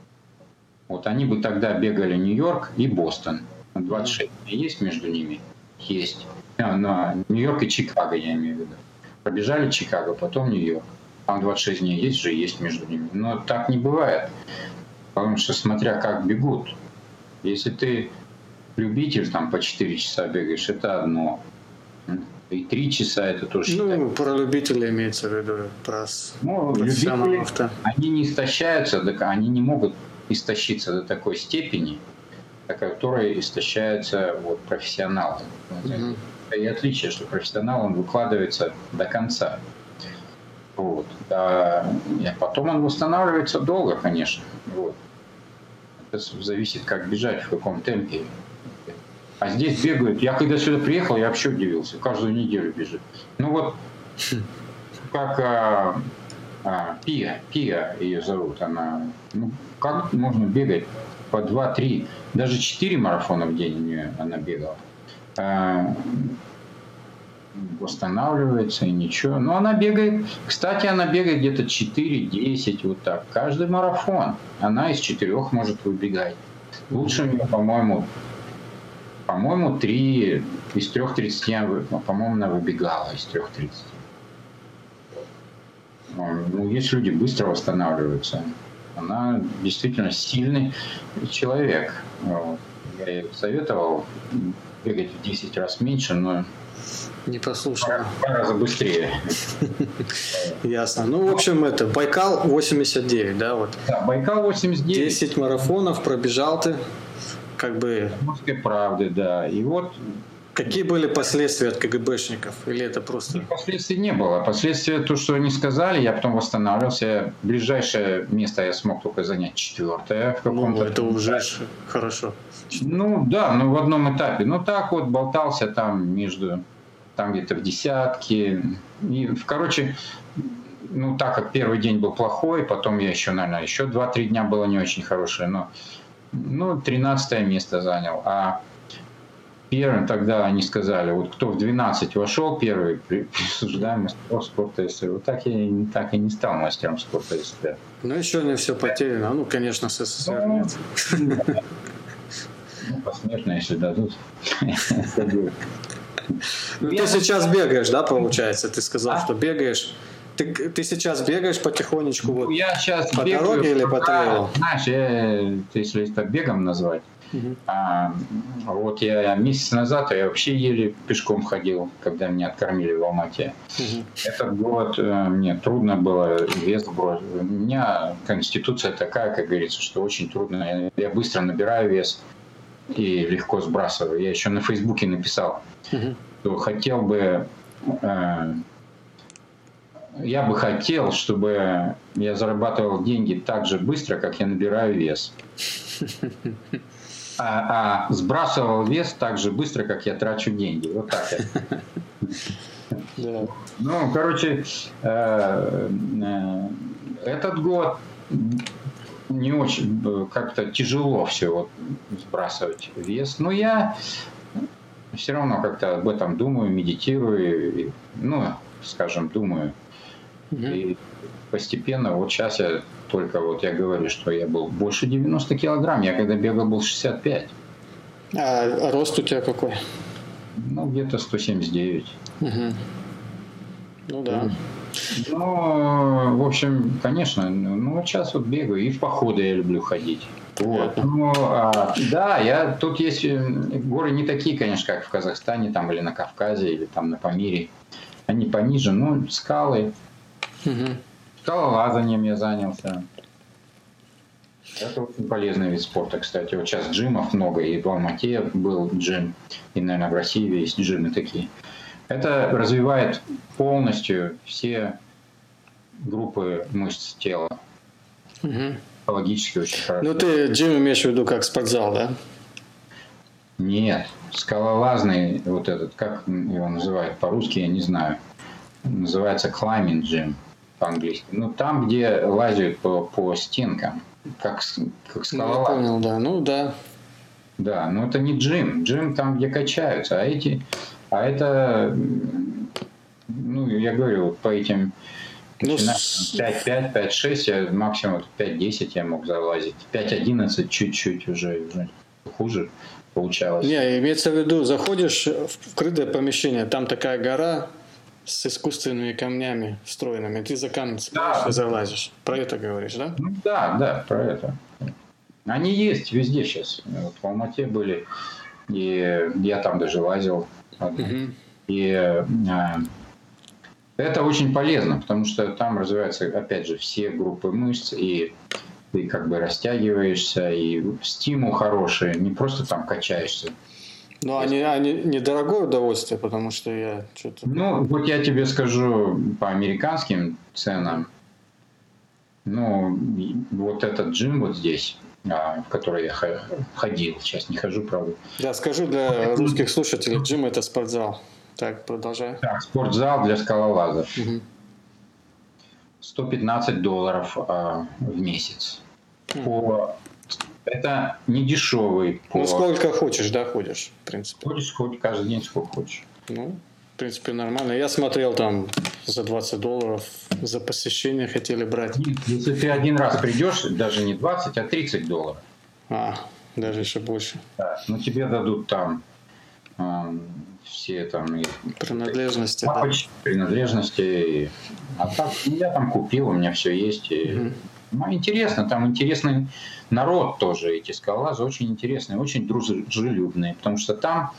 вот они бы тогда бегали Нью-Йорк и Бостон. 26 mm-hmm. есть между ними? Есть. А, на Нью-Йорк и Чикаго, я имею в виду. Пробежали Чикаго, потом Нью-Йорк. Там 26 дней есть же, есть между ними. Но так не бывает. Потому что смотря как бегут. Если ты любитель там по 4 часа бегаешь, это одно. И 3 часа это тоже Ну, считать. про любителей имеется в виду, про ну, любители, они не истощаются, они не могут истощиться до такой степени, до которой истощается вот, профессионал. Угу. И отличие, что профессионал, он выкладывается до конца. Вот. А потом он восстанавливается долго, конечно. Вот. Это зависит, как бежать, в каком темпе. А здесь бегают. Я когда сюда приехал, я вообще удивился. Каждую неделю бежит. Ну вот, как а, а, Пия, Пия ее зовут, она, ну, как можно бегать по 2-3, даже 4 марафона в день у нее она бегала. А, восстанавливается и ничего. Но она бегает, кстати, она бегает где-то 4-10, вот так. Каждый марафон она из четырех может выбегать. Лучше у по-моему, по-моему, три из трех тридцати, по-моему, она выбегала из трех тридцати. Ну, есть люди быстро восстанавливаются. Она действительно сильный человек. Я ей советовал бегать в 10 раз меньше, но не послушал. Два раза быстрее. [laughs] Ясно. Ну, в общем, это Байкал 89, да, вот. Да, Байкал 89. 10 марафонов пробежал ты, как бы... Русской правды, да. И вот Какие были последствия от КГБшников? Или это просто... Последствий не было. Последствия, то, что они сказали, я потом восстанавливался. Ближайшее место я смог только занять четвертое в ну, каком-то... Ну, это уже хорошо. Ну, да, ну в одном этапе. Ну, так вот болтался там между... Там где-то в десятке. И, короче, ну, так как первый день был плохой, потом я еще, наверное, еще 2-3 дня было не очень хорошее, но, ну, 13 место занял. А первым тогда они сказали, вот кто в 12 вошел первый, [laughs] присуждаем мастер спорта СССР. Вот так я так и не стал мастером спорта СССР. Ну, еще не все потеряно. Ну, конечно, с СССР ну, нет. Ну, посмертно, если дадут. Ну, ты сейчас бегаешь, да, получается? Ты сказал, а? что бегаешь. Ты, ты сейчас бегаешь потихонечку вот я сейчас по бегаю, дороге или по трейлу? Знаешь, я, если это бегом назвать, Uh-huh. А, вот я месяц назад я вообще еле пешком ходил, когда меня откормили в Алмате. Uh-huh. Этот год э, мне трудно было вес бросить. У меня конституция такая, как говорится, что очень трудно. Я быстро набираю вес и легко сбрасываю. Я еще на Фейсбуке написал, что хотел бы э, я бы хотел, чтобы я зарабатывал деньги так же быстро, как я набираю вес. [laughs] а, а сбрасывал вес так же быстро, как я трачу деньги. Вот так. Ну, короче, э, э, этот год не очень э, как-то тяжело все вот сбрасывать вес. Но я все равно как-то об этом думаю, медитирую. Ну, скажем, думаю. И постепенно, вот сейчас я только вот я говорю, что я был больше 90 килограмм, я когда бегал был 65. А рост у тебя какой? Ну, где-то 179. Угу. Ну да. Ну, в общем, конечно, ну вот сейчас вот бегаю, и в походы я люблю ходить. Вот. Ну, а, да, я тут есть горы не такие, конечно, как в Казахстане, там или на Кавказе, или там на Памире. Они пониже, ну, скалы. Угу. Скалолазанием я занялся. Это очень полезный вид спорта, кстати. Вот сейчас джимов много, и в Алмате был джим, и, наверное, в России есть джимы такие. Это развивает полностью все группы мышц тела. Угу. Логически очень хорошо. Ну, ты джим имеешь в виду как спортзал, да? Нет, скалолазный вот этот, как его называют по-русски, я не знаю. Называется climbing gym по-английски. Ну, там, где лазят по, по стенкам, как, как скалолаз. Ну, я понял, да. Ну, да. Да, но это не джим. Джим там, где качаются, а эти а это, ну, я говорю, по этим ну, 5-5, 5-6, я максимум 5-10 я мог залазить. 5-11 чуть-чуть уже, уже хуже получалось. Не, имеется в виду, заходишь в крытое помещение, там такая гора с искусственными камнями встроенными, ты за камень да. и залазишь. Про это говоришь, да? Ну, да, да, про это. Они есть везде сейчас. Вот в Алмате были, и я там даже лазил. Угу. И э, это очень полезно, потому что там развиваются, опять же, все группы мышц, и ты как бы растягиваешься, и стимул хороший, не просто там качаешься. Ну, они, они недорогое удовольствие, потому что я что-то... Ну, вот я тебе скажу по американским ценам. Ну, вот этот джим вот здесь, а, в который я ходил. Сейчас не хожу, правда. Да, скажу для русских слушателей, джим это спортзал. Так, продолжай. Так, спортзал для скалолазов. Угу. 115 долларов а, в месяц. По... Это не дешевый. По... Ну, сколько хочешь, да, ходишь, в принципе. Ходишь хоть каждый день, сколько хочешь. Ну, в принципе, нормально. Я смотрел там за 20 долларов за посещение хотели брать. Если ты один раз придешь, даже не 20, а 30 долларов. А, даже еще больше. Да, ну тебе дадут там э, все там и принадлежности, папочки, да. принадлежности. А так ну, я там купил, у меня все есть. И, угу. Ну, интересно, там интересный народ тоже, эти скалолазы очень интересные, очень дружелюбные, потому что там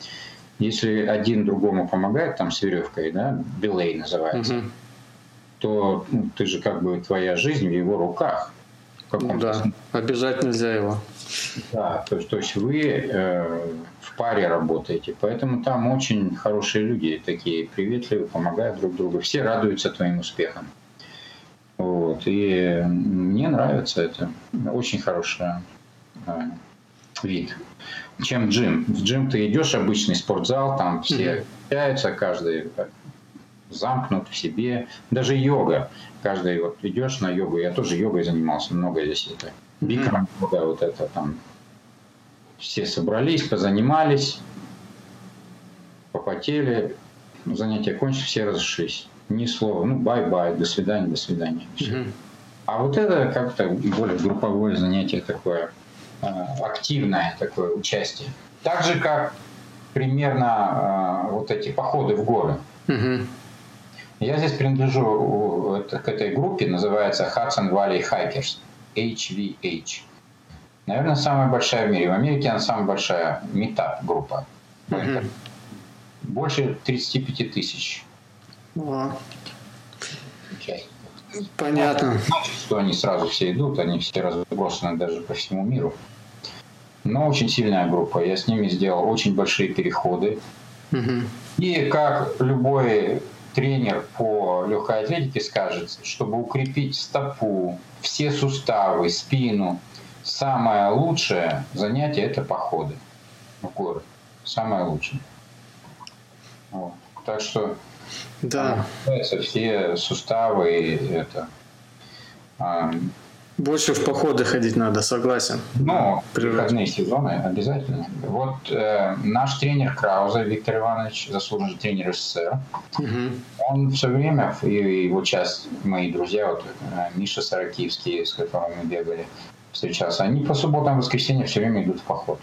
если один другому помогает, там с веревкой, да, билей называется, угу. то ну, ты же как бы твоя жизнь в его руках. Ну, да, обижать нельзя его. Да, то, то есть вы э, в паре работаете, поэтому там очень хорошие люди, такие приветливые, помогают друг другу, все радуются твоим успехам. Вот, и мне нравится это, очень хорошая э, вид чем джим. В джим ты идешь, обычный спортзал, там все общаются, каждый замкнут в себе. Даже йога. Каждый вот идешь на йогу. Я тоже йогой занимался много здесь. Это бикрам йога, вот это там. Все собрались, позанимались, попотели. Занятия кончились, все разошлись. Ни слова. Ну, bye-bye, до свидания, до свидания. Все. А вот это как-то более групповое занятие такое активное такое участие. Так же, как примерно э, вот эти походы в горы. Угу. Я здесь принадлежу к этой группе, называется Hudson Valley Hikers, HVH. Наверное, самая большая в мире. В Америке она самая большая метап группа. Угу. Больше 35 тысяч. О. Понятно. Что они сразу все идут, они все разбросаны даже по всему миру. Но очень сильная группа. Я с ними сделал очень большие переходы. Угу. И как любой тренер по легкой атлетике скажет, чтобы укрепить стопу, все суставы, спину, самое лучшее занятие это походы в горы. Самое лучшее. Вот. Так что да. все суставы это Больше в походы ходить надо, согласен. Ну, природные сезоны обязательно. Вот э, наш тренер Крауза Виктор Иванович, заслуженный тренер СССР, угу. он все время, и его часть, мои друзья, вот э, Миша Саракивский, с которым мы бегали, встречался, они по субботам и воскресеньям все время идут в поход.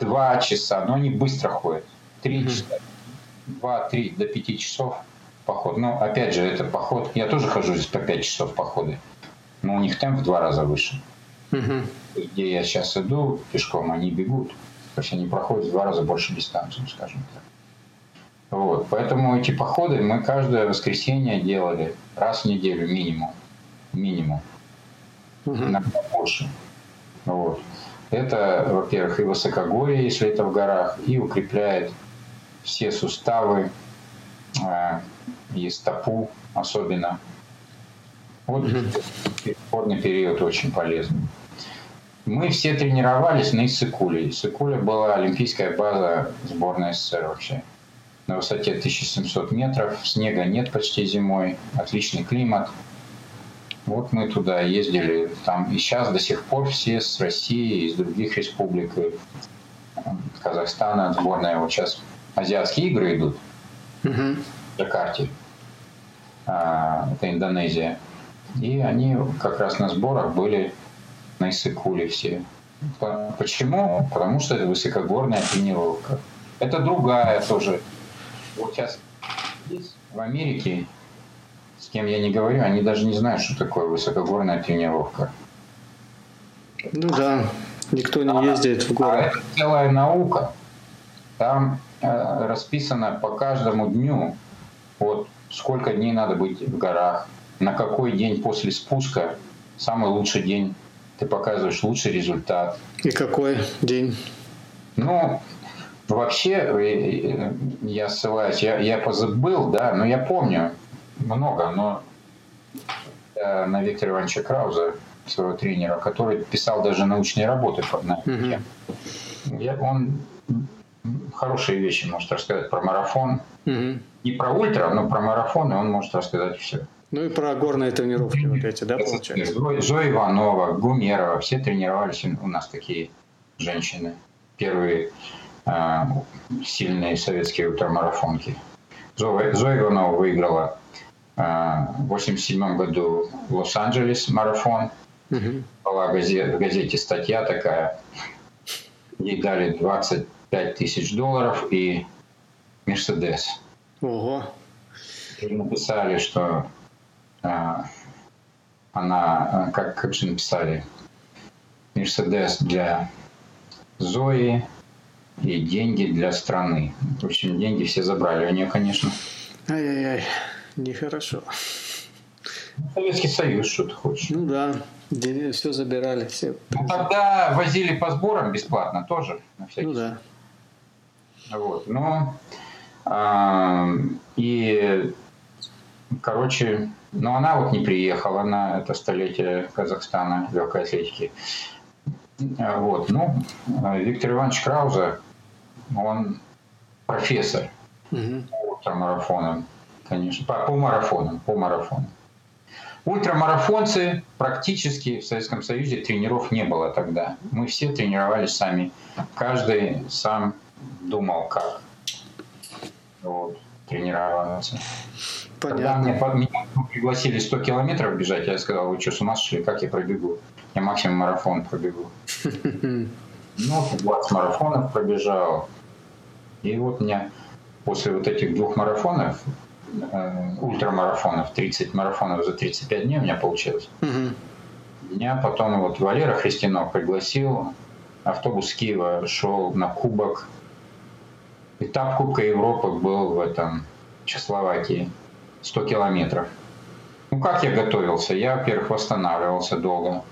Два часа, но они быстро ходят. Три угу. часа, два-три до пяти часов поход. Но опять же, это поход. Я тоже хожу здесь по пять часов походы но у них темп в два раза выше. Угу. Где я сейчас иду пешком, они бегут. То есть они проходят в два раза больше дистанцию, скажем так. Вот. Поэтому эти походы мы каждое воскресенье делали раз в неделю минимум. Минимум. Угу. Иногда больше. Вот. Это, во-первых, и высокогорье, если это в горах, и укрепляет все суставы, э, и стопу особенно. Вот переходный период очень полезный. Мы все тренировались на Иссыкуле. Иссыкуле была олимпийская база сборной СССР вообще. На высоте 1700 метров, снега нет почти зимой, отличный климат. Вот мы туда ездили. Там и сейчас до сих пор все с России, из других республик, Казахстана, сборная. Вот сейчас азиатские игры идут угу. в Джакарте. А, это Индонезия. И они как раз на сборах были на Иссыкуле все. Почему? Потому что это высокогорная тренировка. Это другая тоже. Вот сейчас в Америке, с кем я не говорю, они даже не знают, что такое высокогорная тренировка. Ну да, никто не ездит в горы. А это целая наука. Там расписано по каждому дню, вот сколько дней надо быть в горах, на какой день после спуска самый лучший день ты показываешь лучший результат. И какой день? Ну, вообще, э, э, я ссылаюсь, я, я позабыл, да, но я помню много, но на Виктора Ивановича Крауза, своего тренера, который писал даже научные работы на угу. я, Он хорошие вещи может рассказать про марафон. Угу. Не про ультра, но про марафон, и он может рассказать все. Ну и про горные тренировки вот эти, да, получается? Зоя Иванова, Гумерова, все тренировались у нас такие женщины. Первые э, сильные советские ультрамарафонки. Зоя, Зоя Иванова выиграла э, в 87 году Лос-Анджелес марафон. Угу. Была газет, в газете статья такая. Ей дали 25 тысяч долларов и Мерседес. Ого. И написали, что а, она, как, как же написали, Мерседес для Зои и деньги для страны. В общем, деньги все забрали у нее, конечно. Ай-яй-яй, нехорошо. Советский Союз, что ты хочешь. Ну да, все забирали. Все. Ну, тогда возили по сборам бесплатно тоже. На всякий ну да. Вот, ну, а, и, короче, но она вот не приехала на это столетие Казахстана легкой атлетики. Вот. Ну, Виктор Иванович Крауза, он профессор угу. ультрамарафона, конечно, по, по марафонам, по марафонам. Ультрамарафонцы практически в Советском Союзе тренеров не было тогда. Мы все тренировались сами. Каждый сам думал, как вот, тренироваться. Понятно. Когда мне, меня пригласили 100 километров бежать, я сказал, вы что, с ума сошли, как я пробегу? Я максимум марафон пробегу. [laughs] Ну, 20 марафонов пробежал. И вот меня после вот этих двух марафонов, э, ультрамарафонов, 30 марафонов за 35 дней у меня получилось. Меня потом вот Валера Христинов пригласил, автобус Киева шел на кубок. Этап Кубка Европы был в этом Чехословакии. 100 километров. Ну, как я готовился? Я, во-первых, восстанавливался долго.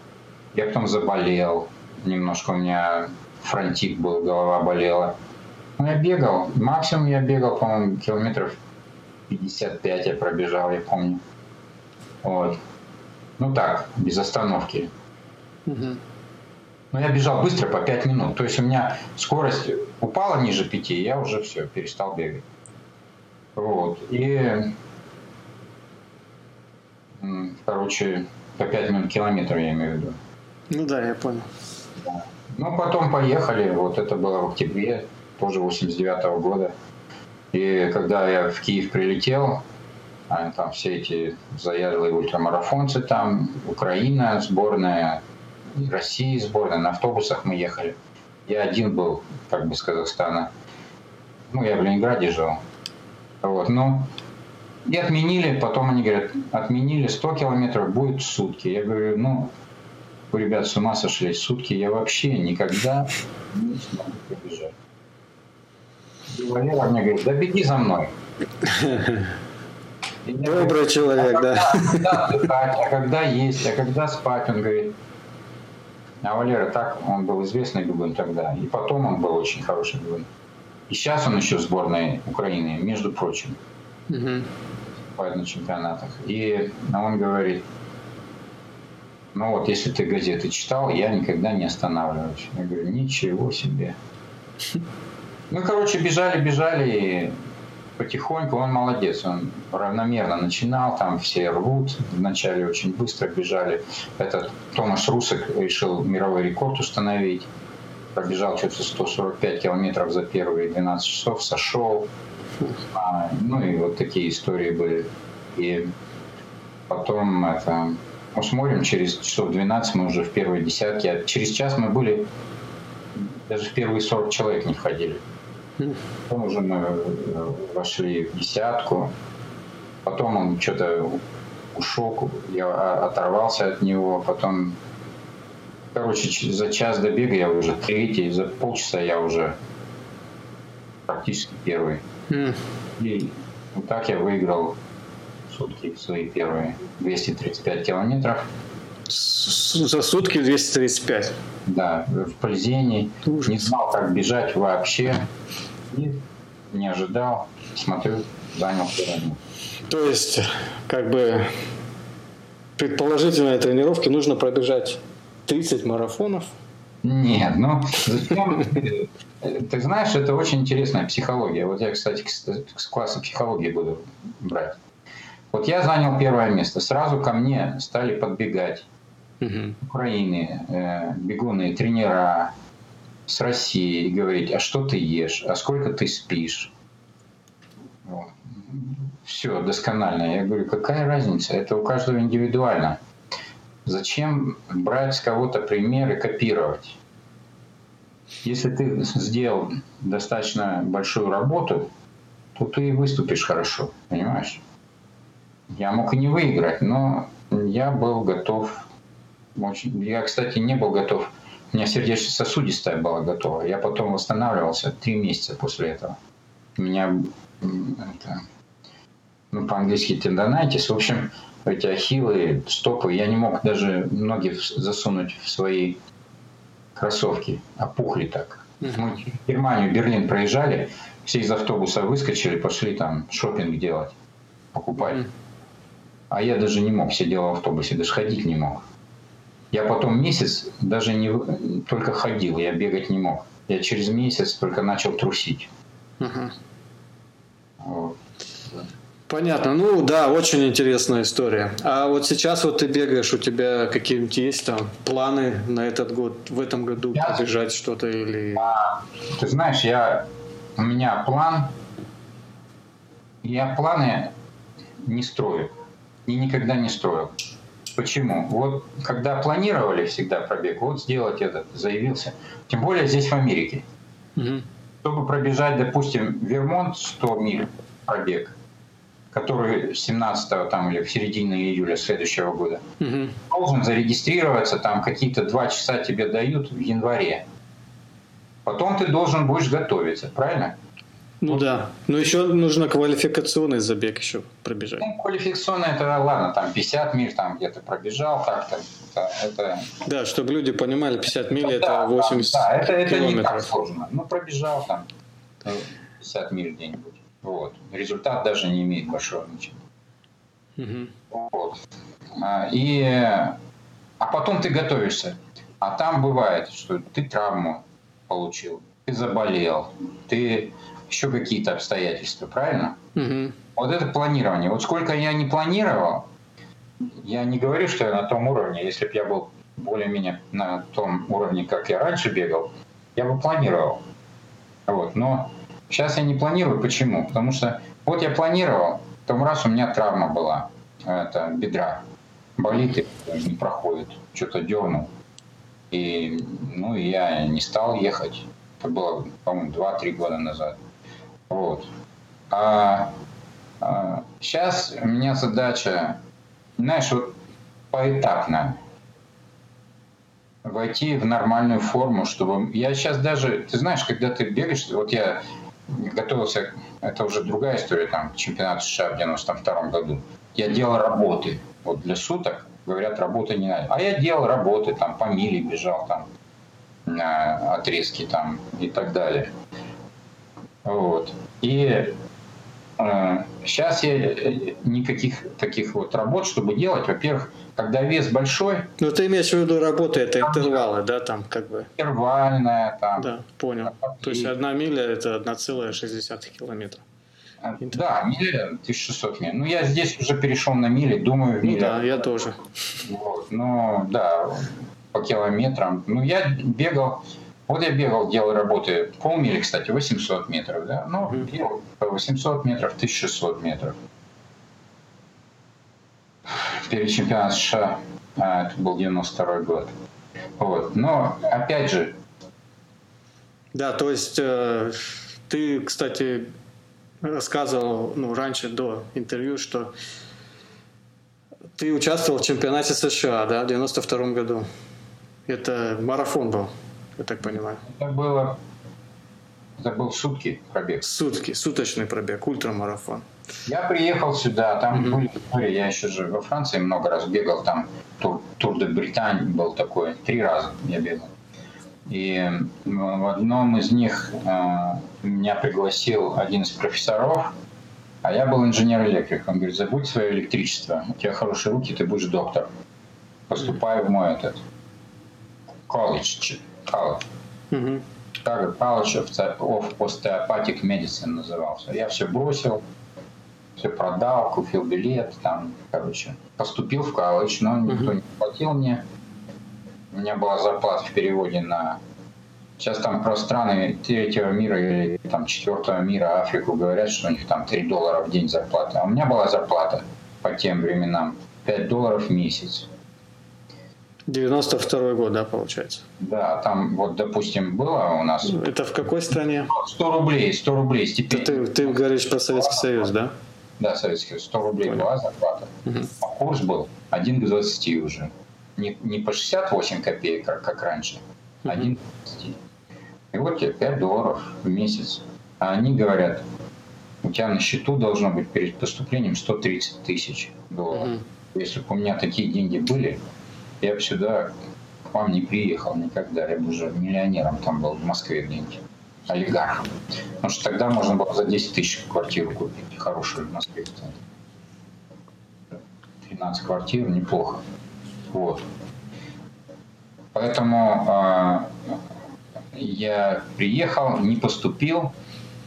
Я потом заболел. Немножко у меня фронтит был, голова болела. Ну, я бегал. Максимум я бегал, по-моему, километров 55 я пробежал, я помню. Вот. Ну так, без остановки. Угу. Но я бежал быстро, по 5 минут. То есть у меня скорость упала ниже 5, и я уже все, перестал бегать. Вот. И Короче, по 5 минут километров, я имею в виду. Ну да, я понял. Ну, потом поехали, вот это было в октябре, тоже 89 -го года. И когда я в Киев прилетел, а там все эти заядлые ультрамарафонцы, там Украина сборная, Россия сборная, на автобусах мы ехали. Я один был, как бы, с Казахстана. Ну, я в Ленинграде жил. Вот, ну, и отменили, потом они говорят, отменили 100 километров, будет сутки. Я говорю, ну, у ребят с ума сошли, сутки я вообще никогда не смогу побежать. И Валера мне говорит, да беги за мной. Добрый человек, а да. Когда отдыхать, а когда есть, а когда спать, он говорит. А Валера так, он был известный бегун тогда, и потом он был очень хороший бегун. И сейчас он еще в сборной Украины, между прочим, угу. на чемпионатах. И он говорит, ну вот, если ты газеты читал, я никогда не останавливаюсь. Я говорю, ничего себе. [laughs] Ну, короче, бежали, бежали, потихоньку он молодец, он равномерно начинал, там все рвут, вначале очень быстро бежали. Этот Томаш Русик решил мировой рекорд установить, пробежал что-то 145 километров за первые 12 часов, сошел. А, ну и вот такие истории были. И потом это, ну, смотрим, через часов 12 мы уже в первой десятке, а через час мы были, даже в первые 40 человек не входили. Потом уже мы э, вошли в десятку. Потом он что-то ушел, я оторвался от него. Потом, короче, за час до бега я уже третий, за полчаса я уже практически первый. Mm. И вот так я выиграл сутки свои первые 235 километров. За сутки 235? Да, в Плезении. Не знал, как бежать вообще. И не ожидал. Смотрю, занял первое То есть, как бы, предположительно, тренировки нужно пробежать 30 марафонов? Нет, ну зачем? Ты знаешь, это очень интересная психология. Вот я, кстати, с класса психологии буду брать. Вот я занял первое место. Сразу ко мне стали подбегать угу. Украины, э, бегуны, тренера с России и говорить, а что ты ешь, а сколько ты спишь. Вот. Все досконально. Я говорю, какая разница? Это у каждого индивидуально. Зачем брать с кого-то пример и копировать? Если ты сделал достаточно большую работу, то ты и выступишь хорошо, понимаешь? Я мог и не выиграть, но я был готов очень... Я, кстати, не был готов. У меня сердечно-сосудистая была готова. Я потом восстанавливался три месяца после этого. У меня это, ну, по-английски тендонайтис. В общем, эти ахиллы, стопы, я не мог даже ноги засунуть в свои кроссовки. Опухли так. Мы в Германию, Берлин проезжали, все из автобуса выскочили, пошли там шопинг делать, покупать. А я даже не мог, сидел в автобусе, даже ходить не мог. Я потом месяц даже не только ходил, я бегать не мог. Я через месяц только начал трусить. Угу. Вот. Понятно. Ну да, очень интересная история. А вот сейчас вот ты бегаешь, у тебя какие-нибудь есть там планы на этот год, в этом году я... побежать что-то или... А, ты знаешь, я у меня план, я планы не строю и никогда не строил. Почему? Вот когда планировали всегда пробег, вот сделать это, заявился. Тем более здесь в Америке. Угу. Чтобы пробежать, допустим, Вермонт 100 миль пробег, который 17 там, или в середине июля следующего года, угу. должен зарегистрироваться, там какие-то два часа тебе дают в январе. Потом ты должен будешь готовиться, правильно? Ну да. Но еще нужно квалификационный забег еще пробежать. Ну, квалификационный это ладно, там 50 миль там где-то пробежал, так-то. Это, это... Да, чтобы люди понимали, 50 миль ну, это да, 80 да, да, это, это не так сложно. Ну, пробежал там 50 миль где-нибудь. Вот. Результат даже не имеет большого значения. Угу. Вот. А, и, а потом ты готовишься. А там бывает, что ты травму получил, ты заболел, ты еще какие-то обстоятельства, правильно? Угу. Вот это планирование. Вот сколько я не планировал, я не говорю, что я на том уровне. Если бы я был более-менее на том уровне, как я раньше бегал, я бы планировал. Вот. Но сейчас я не планирую. Почему? Потому что вот я планировал, в том раз у меня травма была, это бедра. Болит и не проходит, что-то дернул. И, ну, я не стал ехать. Это было, по-моему, 2-3 года назад. Вот. А, а сейчас у меня задача, знаешь, вот поэтапно войти в нормальную форму, чтобы... Я сейчас даже... Ты знаешь, когда ты бегаешь, вот я готовился, это уже другая история, там, чемпионат США в 92 году. Я делал работы вот для суток, говорят, работы не надо. А я делал работы, там, по миле бежал, там, на отрезки, там, и так далее. Вот. И э, сейчас я э, никаких таких вот работ, чтобы делать, во-первых, когда вес большой... Ну, ты имеешь в виду работы, это интервалы, да, там как бы? Интервальная, там. Да, понял. И... То есть одна миля – это 1,6 километра. Да, миля 1600 миль. Ну, я здесь уже перешел на мили, думаю. Ну, да, я тоже. Вот, ну, да, по километрам. Ну, я бегал, вот я бегал, делал работы полмили, кстати, 800 метров, да, ну, бегал по 800 метров, 1600 метров перед чемпионатом США, а, это был 92 год. Вот. Но, опять же... Да, то есть э, ты, кстати, рассказывал ну, раньше, до интервью, что ты участвовал в чемпионате США, да, в 92 году. Это марафон был, я так понимаю. Это было... Это был сутки пробег. Сутки, суточный пробег, ультрамарафон. Я приехал сюда, там mm-hmm. были, я еще же во Франции много раз бегал, там тур, тур де Британь был такой, три раза я бегал. И в одном из них э, меня пригласил один из профессоров, а я был инженер-электрик. Он говорит, забудь свое электричество, у тебя хорошие руки, ты будешь доктор. Поступай в мой этот колледж, колледж. Mm-hmm. College of Osteopathic Medicine назывался. Я все бросил, все продал, купил билет, там, короче, поступил в колледж, но никто не платил мне. У меня была зарплата в переводе на... Сейчас там про страны третьего мира или там четвертого мира, Африку, говорят, что у них там 3 доллара в день зарплата. А у меня была зарплата по тем временам 5 долларов в месяц. 92 год, да, получается? Да, там вот, допустим, было у нас... Это в какой стране? 100 рублей, 100 рублей стипендия. Ты, ты говоришь про Советский Союз, да? Да, советский 100 рублей Понял. была зарплата. Угу. А курс был 1 к 20 уже. Не, не по 68 копеек, как, как раньше, угу. 1 к 20. И вот тебе 5 долларов в месяц. А они говорят, у тебя на счету должно быть перед поступлением 130 тысяч долларов. Угу. Если бы у меня такие деньги были, я бы сюда к вам не приехал никогда. Я бы уже миллионером там был в Москве где-нибудь олигархом. Потому что тогда можно было за 10 тысяч квартиру купить, хорошую в Москве. 13 квартир, неплохо. Вот. Поэтому э, я приехал, не поступил.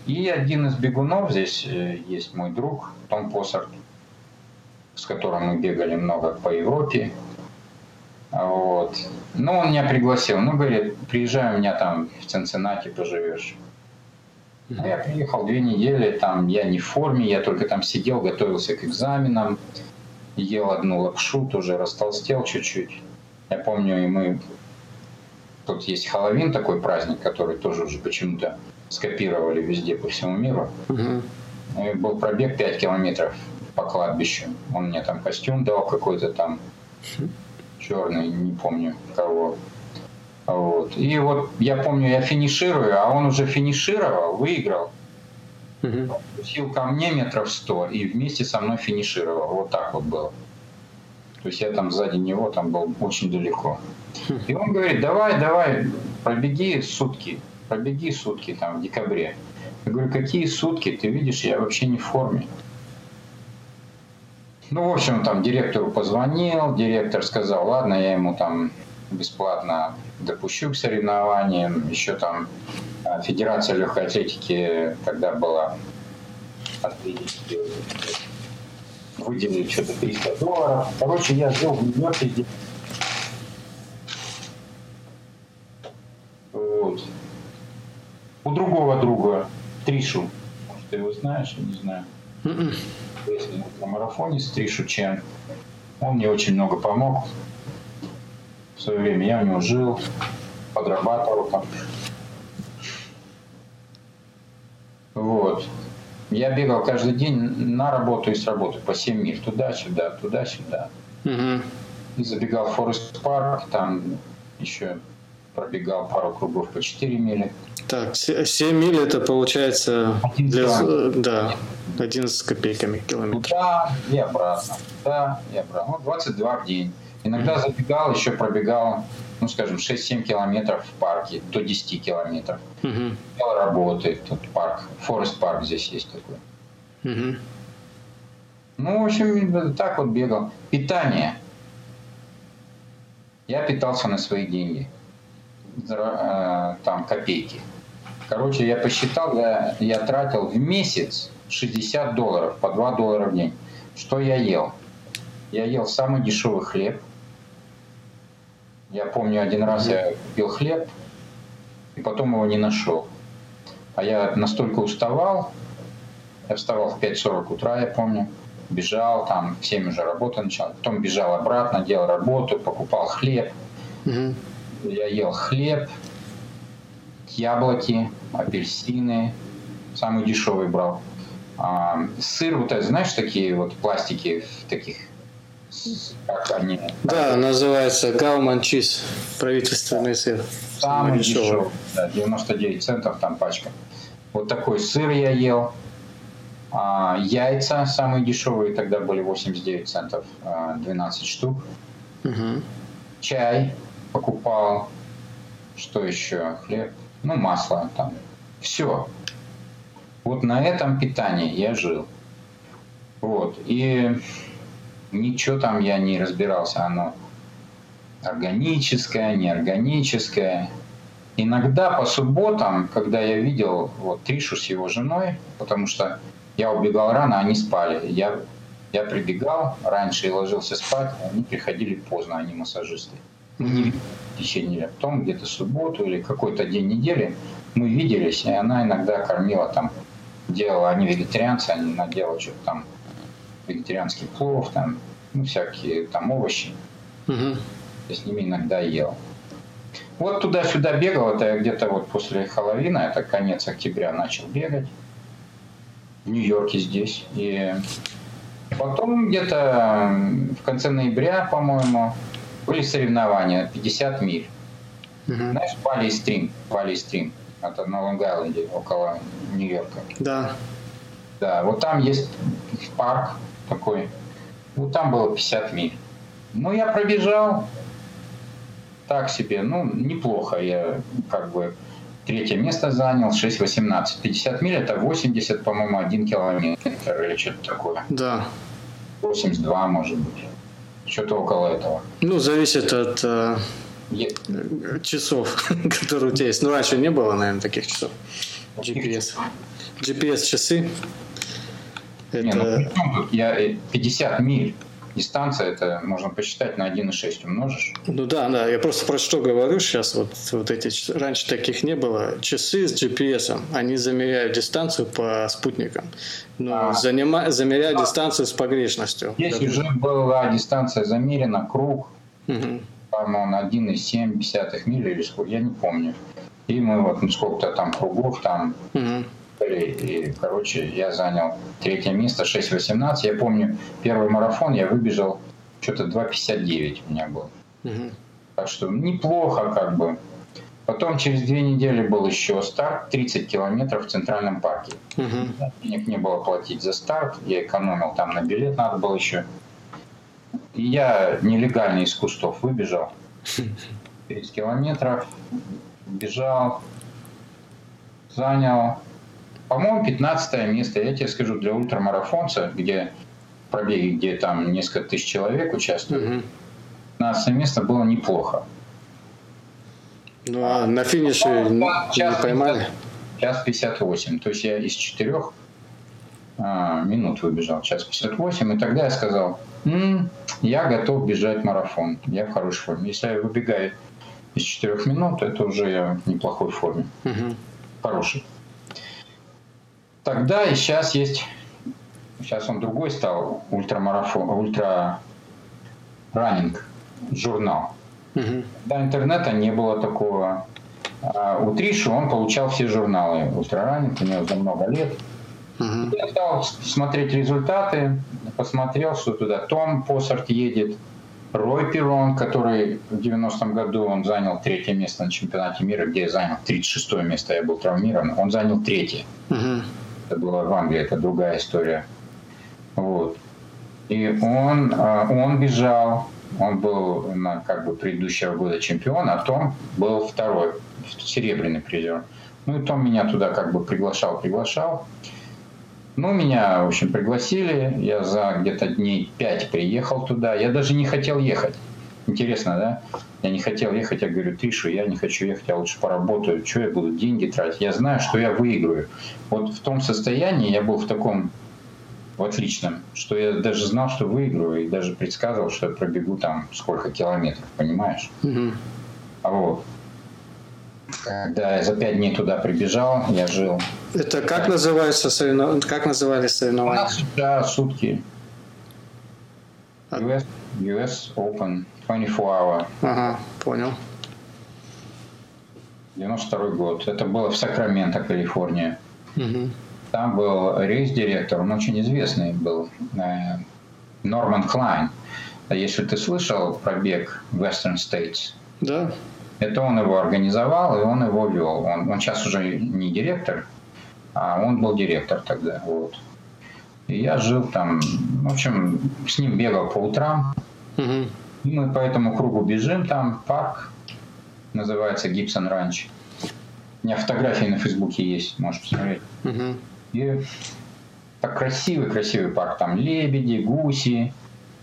И один из бегунов, здесь э, есть мой друг Том Посарт, с которым мы бегали много по Европе. Вот. Ну, он меня пригласил. Ну, говорит, приезжай у меня там в Цинциннати поживешь. А я приехал две недели, там я не в форме, я только там сидел, готовился к экзаменам, ел одну лапшу, тоже растолстел чуть-чуть. Я помню, и мы... Тут есть Хэллоуин, такой праздник, который тоже уже почему-то скопировали везде по всему миру. Угу. И был пробег 5 километров по кладбищу. Он мне там костюм дал какой-то там черный, не помню кого. Вот. И вот я помню, я финиширую, а он уже финишировал, выиграл. Угу. Сил ко мне метров сто и вместе со мной финишировал. Вот так вот было. То есть я там сзади него там был очень далеко. И он говорит, давай, давай, пробеги сутки, пробеги сутки там в декабре. Я говорю, какие сутки? Ты видишь, я вообще не в форме. Ну, в общем, там директору позвонил, директор сказал, ладно, я ему там бесплатно допущу к соревнованиям. Еще там а, Федерация легкой атлетики тогда была выделили что-то 300 долларов. Короче, я жил в Нью-Йорке, вот. У другого друга, Тришу, может, ты его знаешь, я не знаю. На марафоне с Тришу Чен. Он мне очень много помог. В свое время я у него жил, подрабатывал там. Вот. Я бегал каждый день на работу и с работы по 7 миль. Туда-сюда, туда-сюда. Угу. И забегал в Форест Парк, там еще пробегал пару кругов по 4 мили. Так, 7 миль это получается для, да, 11 с копейками километров. Да, и обратно. Да, и обратно. Ну, 22 в день. Иногда забегал, еще пробегал, ну, скажем, 6-7 километров в парке, до 10 километров. Угу. Делал работы, тут парк, Форест парк здесь есть такой. Угу. Ну, в общем, так вот бегал. Питание. Я питался на свои деньги. Э, там копейки. Короче, я посчитал, я, я тратил в месяц 60 долларов, по 2 доллара в день. Что я ел? Я ел самый дешевый хлеб. Я помню, один раз я купил хлеб, и потом его не нашел. А я настолько уставал, я вставал в 5.40 утра, я помню, бежал, там в 7 уже работа начал, потом бежал обратно, делал работу, покупал хлеб. Угу. Я ел хлеб, яблоки, апельсины, самый дешевый брал. А, сыр, вот это, знаешь, такие вот пластики в таких как они? Да, называется Гауман Чиз, правительственный сыр. Самый дешевый. дешевый, да, 99 центов там пачка. Вот такой сыр я ел. А, яйца самые дешевые тогда были 89 центов, 12 а, штук. Угу. Чай покупал. Что еще? Хлеб. Ну, масло там. Все. Вот на этом питании я жил. Вот. И ничего там я не разбирался. Оно органическое, неорганическое. Иногда по субботам, когда я видел вот Тришу с его женой, потому что я убегал рано, они спали. Я, я прибегал раньше и ложился спать, они приходили поздно, они массажисты. Не в течение Потом где-то субботу или какой-то день недели мы виделись, и она иногда кормила там делала, они вегетарианцы, они наделали что-то там, вегетарианский плов, там, ну, всякие там овощи. Угу. Я с ними иногда ел. Вот туда-сюда бегал, это я где-то вот после Хэллоуина, это конец октября начал бегать. В Нью-Йорке здесь. И потом где-то в конце ноября, по-моему, были соревнования 50 миль. Угу. Знаешь, Бали Стрим, Бали Стрим. Это на Лонг-Айленде, около Нью-Йорка. Да. Да, вот там есть парк такой. Вот там было 50 миль. Ну, я пробежал так себе, ну, неплохо. Я как бы третье место занял, 6.18. 50 миль это 80, по-моему, 1 километр или что-то такое. Да. 82, может быть. Что-то около этого. Ну, зависит от э, часов, [laughs] которые у тебя есть. Ну, раньше не было, наверное, таких часов. GPS. GPS-часы. Это... Не, ну? Я 50 э, миль дистанция, это можно посчитать на 1,6 умножишь. Ну да, да, я просто про что говорю сейчас, вот, вот эти, раньше таких не было. Часы с GPS, они замеряют дистанцию по спутникам, но а, занима, замеряют а, дистанцию с погрешностью. Здесь уже была дистанция замерена, круг, угу по-моему, на 1,7 мили или сколько, я не помню. И мы вот ну, сколько-то там кругов там угу. И, короче, я занял третье место, 6.18. Я помню, первый марафон я выбежал, что-то 2.59 у меня был. Угу. Так что неплохо как бы. Потом через две недели был еще старт, 30 километров в Центральном парке. Угу. Денег не было платить за старт, я экономил там на билет, надо было еще я нелегально из кустов выбежал. [laughs] 30 километров. Бежал. Занял. По-моему, 15 место. Я тебе скажу, для ультрамарафонца, где пробеги, где там несколько тысяч человек участвуют, 15 место было неплохо. Ну а на финише а, не, час, не поймали? Час 58. То есть я из четырех а, минут выбежал, час 58, и тогда я сказал, М, я готов бежать марафон, я в хорошей форме. Если я выбегаю из 4 минут, это уже я в неплохой форме, угу. хороший. Тогда и сейчас есть, сейчас он другой стал, ультрамарафон, ультра раннинг, журнал. Угу. До интернета не было такого. А у Триши он получал все журналы ультрараннинг, у него за много лет. Угу. Я стал смотреть результаты, посмотрел, что туда Том Посарт едет, Рой Перрон, который в 90-м году он занял третье место на чемпионате мира, где я занял 36 место, я был травмирован, он занял третье. Угу. Это было в Англии, это другая история. Вот. И он, а, он бежал, он был на как бы предыдущего года чемпион, а Том был второй, серебряный призер. Ну и Том меня туда как бы приглашал, приглашал. Ну, меня, в общем, пригласили. Я за где-то дней пять приехал туда. Я даже не хотел ехать. Интересно, да? Я не хотел ехать. Я говорю, Тришу, я не хочу ехать, я лучше поработаю. Что я буду деньги тратить? Я знаю, что я выиграю. Вот в том состоянии я был в таком в отличном, что я даже знал, что выиграю, и даже предсказывал, что я пробегу там сколько километров, понимаешь? Угу. А вот. Когда я за пять дней туда прибежал, я жил. Это как называется соревнования? Как назывались соревнования? У нас да, сутки. US, US Open 24 hour. Ага, понял. 92 год. Это было в Сакраменто, Калифорния. Угу. Там был рейс-директор, он очень известный был, э, Норман Клайн. Если ты слышал про бег Western States. Да. Это он его организовал, и он его вел. Он, он сейчас уже не директор, а он был директор тогда. Вот. И я жил там, в общем, с ним бегал по утрам. Угу. И мы по этому кругу бежим, там парк, называется Гибсон Ранч. У меня фотографии на Фейсбуке есть, можешь посмотреть. Угу. И так красивый-красивый парк. Там лебеди, гуси.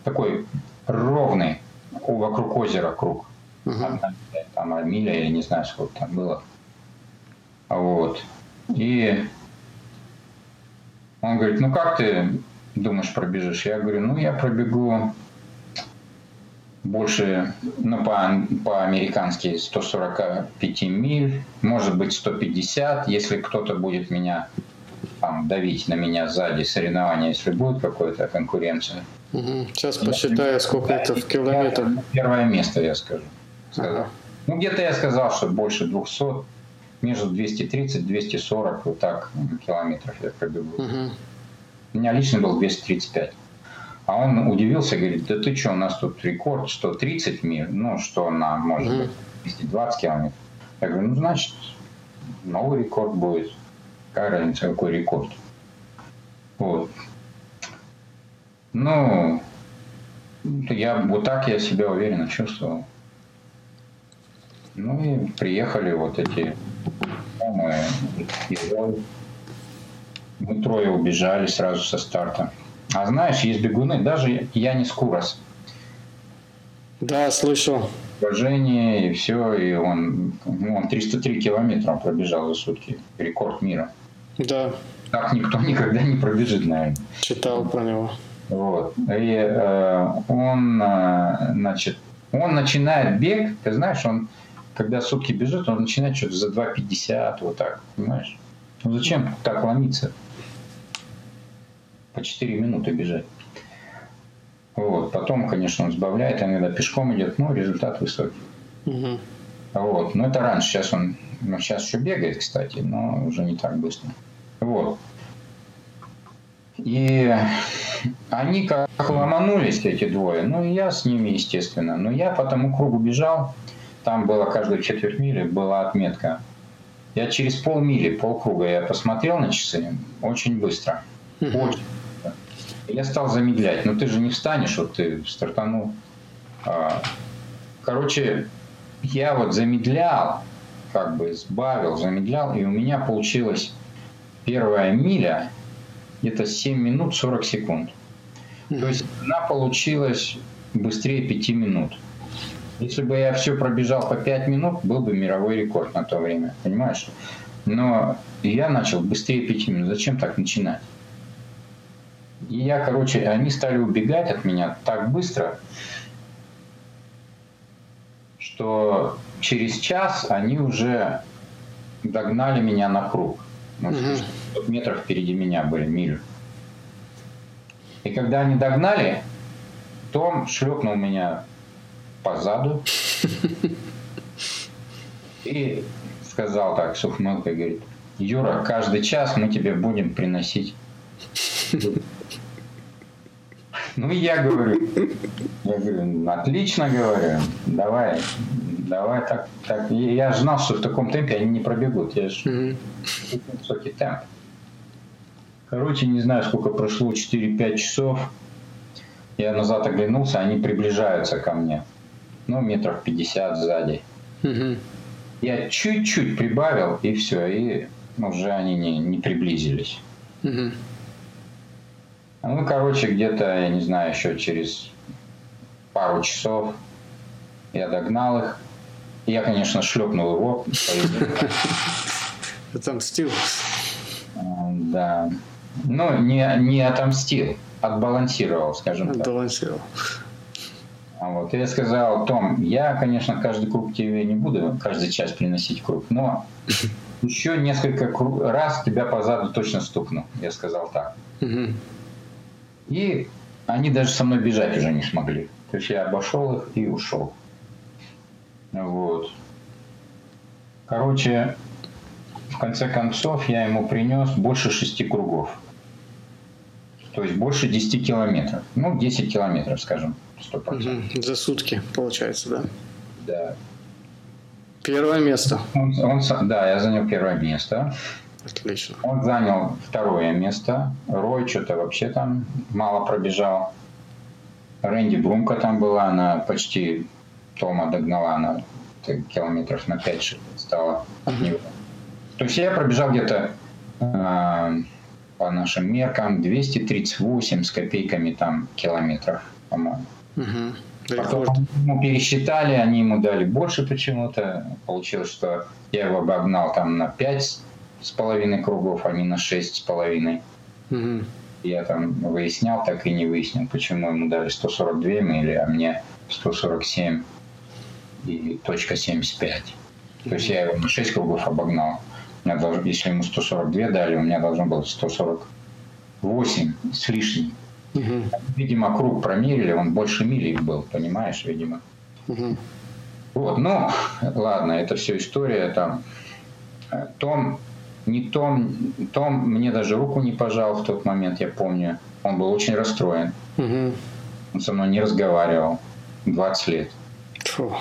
Такой ровный вокруг озера круг. Угу. Одна, там миля, я не знаю, сколько там было. Вот. И он говорит, ну как ты думаешь пробежишь? Я говорю, ну я пробегу больше, ну по, по-американски 145 миль, может быть 150, если кто-то будет меня там, давить на меня сзади соревнования, если будет какая-то конкуренция. Угу. Сейчас посчитаю, сколько это в километрах. Первое место, я скажу. Сказал. Ага. Ну, где-то я сказал, что больше 200, между 230-240 вот так километров я пробегу. Угу. У меня лично был 235. А он удивился, говорит, да ты что, у нас тут рекорд 130 миль, ну, что на, может быть, 220 километров. Я говорю, ну, значит, новый рекорд будет. Какая разница, какой рекорд? Вот. Ну, я вот так я себя уверенно чувствовал. Ну и приехали вот эти мы Мы трое убежали сразу со старта. А знаешь, есть бегуны, даже я не Скурос. Да, слышал. Положение и все, и он, ну, он 303 километра пробежал за сутки. Рекорд мира. Да. Так никто никогда не пробежит, наверное. Читал про него. Вот. И э, он, э, значит, он начинает бег, ты знаешь, он, когда сутки бежит, он начинает что-то за 2,50, вот так, понимаешь? Ну зачем так ломиться? По 4 минуты бежать. Вот. Потом, конечно, он сбавляет, иногда пешком идет, но результат высокий. Угу. Вот. Но это раньше. Сейчас он ну, сейчас еще бегает, кстати, но уже не так быстро. Вот. И они как ломанулись, эти двое. Ну, и я с ними, естественно. Но я по тому кругу бежал. Там была каждую четверть мили была отметка. Я через полмили, полкруга я посмотрел на часы очень быстро. Очень быстро. Я стал замедлять. Но ты же не встанешь, вот ты стартанул. А, короче, я вот замедлял, как бы сбавил, замедлял, и у меня получилась первая миля где-то 7 минут 40 секунд. То есть она получилась быстрее 5 минут. Если бы я все пробежал по 5 минут, был бы мировой рекорд на то время, понимаешь? Но я начал быстрее 5 минут. Зачем так начинать? И я, короче, они стали убегать от меня так быстро, что через час они уже догнали меня на круг. Угу. метров впереди меня были, милю. И когда они догнали, Том шлепнул меня по заду [laughs] и сказал так с ухмылкой, говорит, Юра, каждый час мы тебе будем приносить. Ну, я говорю, я говорю, отлично говорю, давай, давай так, так. Я знал, что в таком темпе они не пробегут, я же высокий темп. Короче, не знаю, сколько прошло, 4-5 часов. Я назад оглянулся, они приближаются ко мне. Ну, метров 50 сзади. Я чуть-чуть прибавил, и все, и уже они не, не приблизились. Ну, короче, где-то, я не знаю, еще через пару часов я догнал их. Я, конечно, шлепнул его. [laughs] Отомстил. Да. Ну, не, не отомстил, отбалансировал, скажем так. Отбалансировал. А вот. Я сказал, Том, я, конечно, каждый круг тебе не буду каждый час приносить круг, но [laughs] еще несколько раз тебя по заду точно стукну. Я сказал так. И они даже со мной бежать уже не смогли. То есть я обошел их и ушел. Вот. Короче, в конце концов я ему принес больше шести кругов. То есть больше 10 километров. Ну, 10 километров, скажем, 100%. Угу. За сутки, получается, да? Да. Первое место. Он, он, да, я занял первое место. Отлично. Он занял второе место. Рой что-то вообще там мало пробежал. Рэнди Брумка там была, она почти Тома догнала, она километров на 5 стала от него. То есть я пробежал где-то э, по нашим меркам 238 с копейками там километров, по-моему. Угу. Потом ему пересчитали, они ему дали больше почему-то. Получилось, что я его обогнал там на 5 с половиной кругов, а на 6 с половиной. Угу. Я там выяснял, так и не выяснил, почему ему дали 142 мили, а мне 147 и точка 75. То есть я его на 6 кругов обогнал. У меня должно, если ему 142 дали, у меня должно было 148 с лишним. Угу. Видимо, круг промерили, он больше мили был, понимаешь, видимо. Угу. Вот, ну, ладно, это все история там. Том, не Том, Том мне даже руку не пожал в тот момент, я помню. Он был очень расстроен. Угу. Он со мной не разговаривал 20 лет. Фу.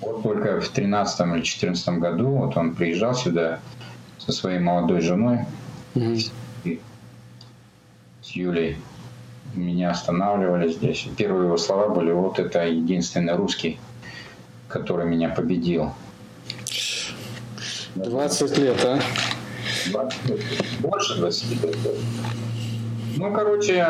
Вот только в 13 или 14 году вот он приезжал сюда со своей молодой женой угу. и с Юлей. Меня останавливали здесь. Первые его слова были, вот это единственный русский, который меня победил. 20 лет, а? 20 лет. Больше 20 лет. Ну, короче,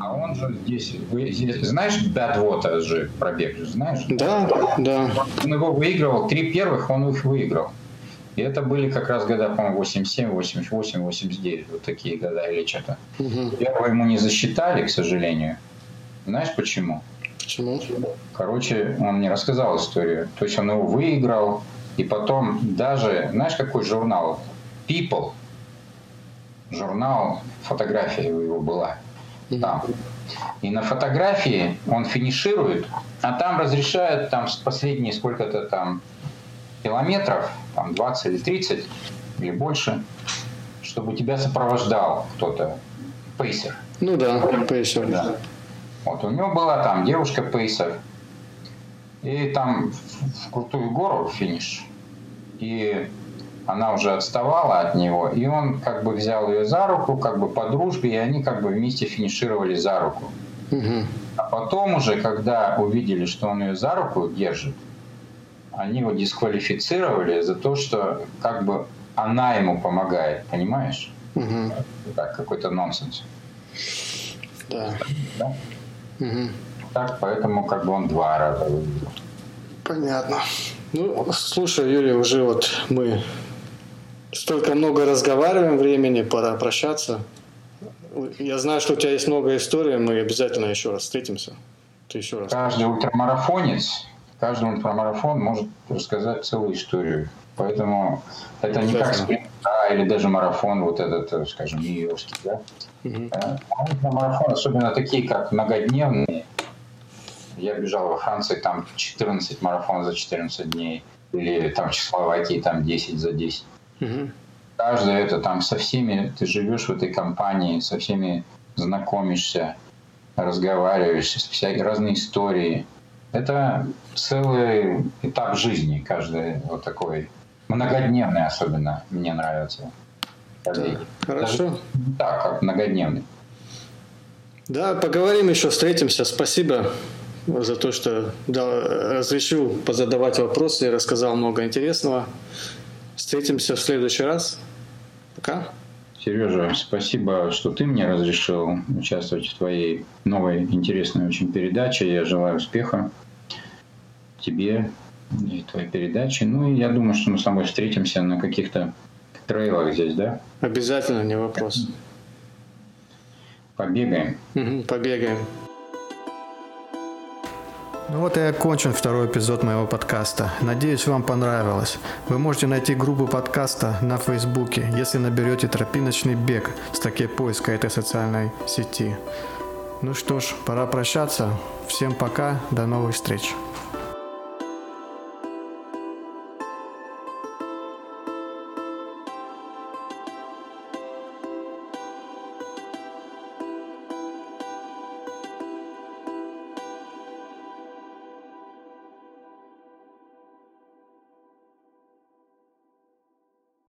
а он же здесь, вы здесь знаешь, Бэдвота же пробег, знаешь? Да, да. Он его выигрывал, три первых он их выиграл. И это были как раз года, по-моему, 87, 88, 89, вот такие года или что-то. Угу. Первого ему не засчитали, к сожалению. Знаешь почему? Почему? Короче, он мне рассказал историю. То есть он его выиграл, и потом даже, знаешь, какой журнал? People. Журнал, фотография его была там. И на фотографии он финиширует, а там разрешают там последние сколько-то там километров, там 20 или 30 или больше, чтобы тебя сопровождал кто-то, пейсер. Ну да, пейсер. Да. Вот у него была там девушка пейсер, и там в крутую гору финиш. И она уже отставала от него, и он как бы взял ее за руку, как бы по дружбе, и они как бы вместе финишировали за руку. Угу. А потом уже, когда увидели, что он ее за руку держит, они его дисквалифицировали за то, что как бы она ему помогает, понимаешь? Угу. Так, какой-то нонсенс. Да. да? Угу. Так, поэтому как бы он два раза выиграл. Понятно. Ну, слушай, Юрий, уже вот мы столько много разговариваем времени, пора прощаться. Я знаю, что у тебя есть много историй, мы обязательно еще раз встретимся. Ты еще раз. Каждый ультрамарафонец, каждый ультрамарафон может рассказать целую историю. Поэтому это не как спринт, да, или даже марафон, вот этот, э, скажем, нью-йоркский, да. Угу. А марафон, особенно такие, как многодневные. Я бежал во Франции, там 14 марафонов за 14 дней. Или там в Чехословакии, там 10 за 10. Угу. Каждое это там со всеми, ты живешь в этой компании, со всеми знакомишься, разговариваешь, всякие разные истории. Это целый этап жизни, каждый вот такой многодневный особенно мне нравится. Да, хорошо. Да, как многодневный. Да, поговорим еще, встретимся. Спасибо за то, что дал, разрешил позадавать вопросы и рассказал много интересного. Встретимся в следующий раз. Пока. Сережа, спасибо, что ты мне разрешил участвовать в твоей новой интересной очень передаче. Я желаю успеха тебе и твоей передаче. Ну и я думаю, что мы с тобой встретимся на каких-то трейлах здесь, да? Обязательно, не вопрос. Побегаем. Угу, побегаем. Ну вот и окончен второй эпизод моего подкаста. Надеюсь, вам понравилось. Вы можете найти группу подкаста на Фейсбуке, если наберете «Тропиночный бег» с таки поиска этой социальной сети. Ну что ж, пора прощаться. Всем пока, до новых встреч.